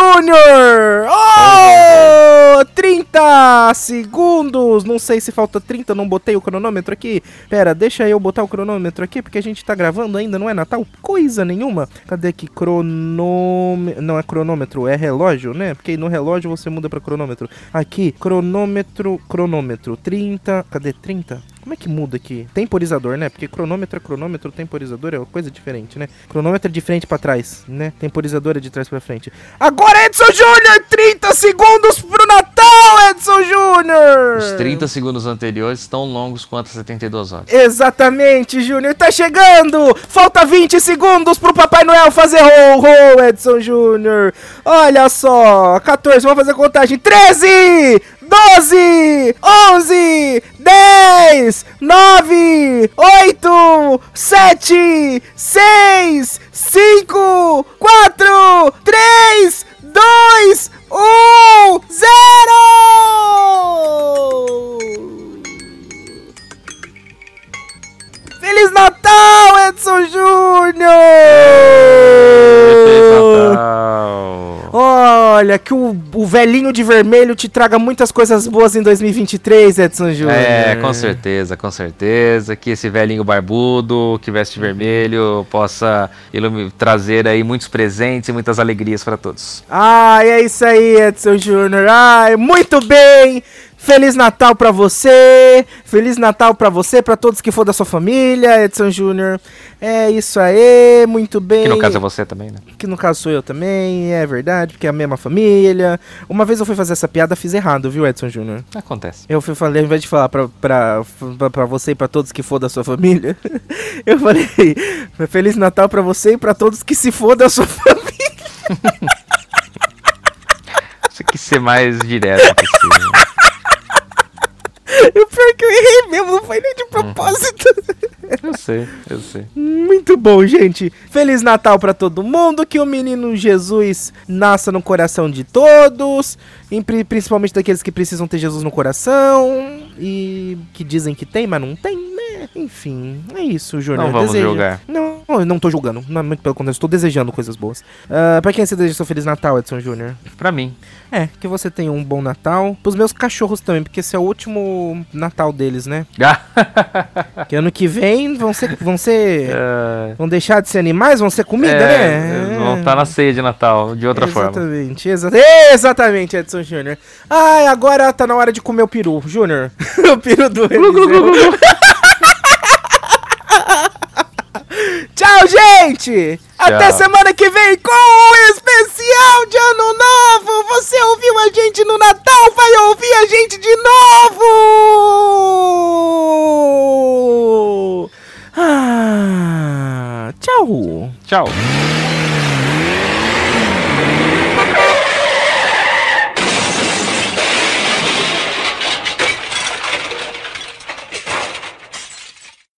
Oh! 30 segundos! Não sei se falta 30, não botei o cronômetro aqui. Pera, deixa eu botar o cronômetro aqui, porque a gente tá gravando ainda, não é Natal? Coisa nenhuma. Cadê aqui? Cronômetro. Não é cronômetro, é relógio, né? Porque no relógio você muda pra cronômetro. Aqui, cronômetro, cronômetro. 30. Cadê 30? Como é que muda aqui? Temporizador, né? Porque cronômetro é cronômetro, temporizador é uma coisa diferente, né? Cronômetro é de frente pra trás, né? Temporizador é de trás pra frente. Agora, Edson Júnior! 30 segundos pro Natal, Edson Júnior! Os 30 segundos anteriores tão longos quanto as 72 horas. Exatamente, Júnior, tá chegando! Falta 20 segundos pro Papai Noel fazer ho, ho, Edson Júnior! Olha só, 14, vamos fazer contagem. 13, 12, 11, 10, 9, 8, 7, 6, 5, 4, 3, 2, 1, 0! Feliz Natal, Edson Júnior! Feliz Natal! Olha, que o, o velhinho de vermelho te traga muitas coisas boas em 2023, Edson Júnior. É, com certeza, com certeza. Que esse velhinho barbudo, que veste vermelho, possa trazer aí muitos presentes e muitas alegrias para todos. Ai, é isso aí, Edson Júnior. Ai, muito bem. Feliz Natal pra você. Feliz Natal pra você, pra todos que for da sua família, Edson Júnior. É isso aí, muito bem. Que no caso é você também, né? Que no caso sou eu também, é verdade, porque é a mesma família. Uma vez eu fui fazer essa piada, fiz errado, viu, Edson Júnior? Acontece. Eu fui falei, ao invés de falar pra, pra, pra, pra você e pra todos que for da sua família, eu falei, Feliz Natal pra você e pra todos que se for da sua família. Você quis ser mais direto possível. O pior é que eu errei mesmo, não foi nem de propósito. Eu sei, eu sei. Muito bom, gente. Feliz Natal pra todo mundo. Que o menino Jesus nasça no coração de todos. principalmente daqueles que precisam ter Jesus no coração. E que dizem que tem, mas não tem? Enfim, é isso, Júnior. Não vamos Desejo- julgar. Não, eu não tô julgando. Não, muito pelo contrário, estou desejando coisas boas. Ah, pra quem você deseja seu Feliz Natal, Edson Júnior? Pra mim. É, que você tenha um bom Natal. Pros meus cachorros também, porque esse é o último Natal deles, né? Que ano que vem vão ser. Vão ser. É, Vão deixar de ser animais, vão ser comida, é, né? vão estar na ceia de Natal, de outra forma. Exatamente, exa exatamente, Edson Júnior. Ai, agora tá na hora de comer o peru, Júnior. o peru do Eliseu. Tchau, gente! Tchau. Até semana que vem com um especial de Ano Novo! Você ouviu a gente no Natal, vai ouvir a gente de novo! Ah, tchau! Tchau!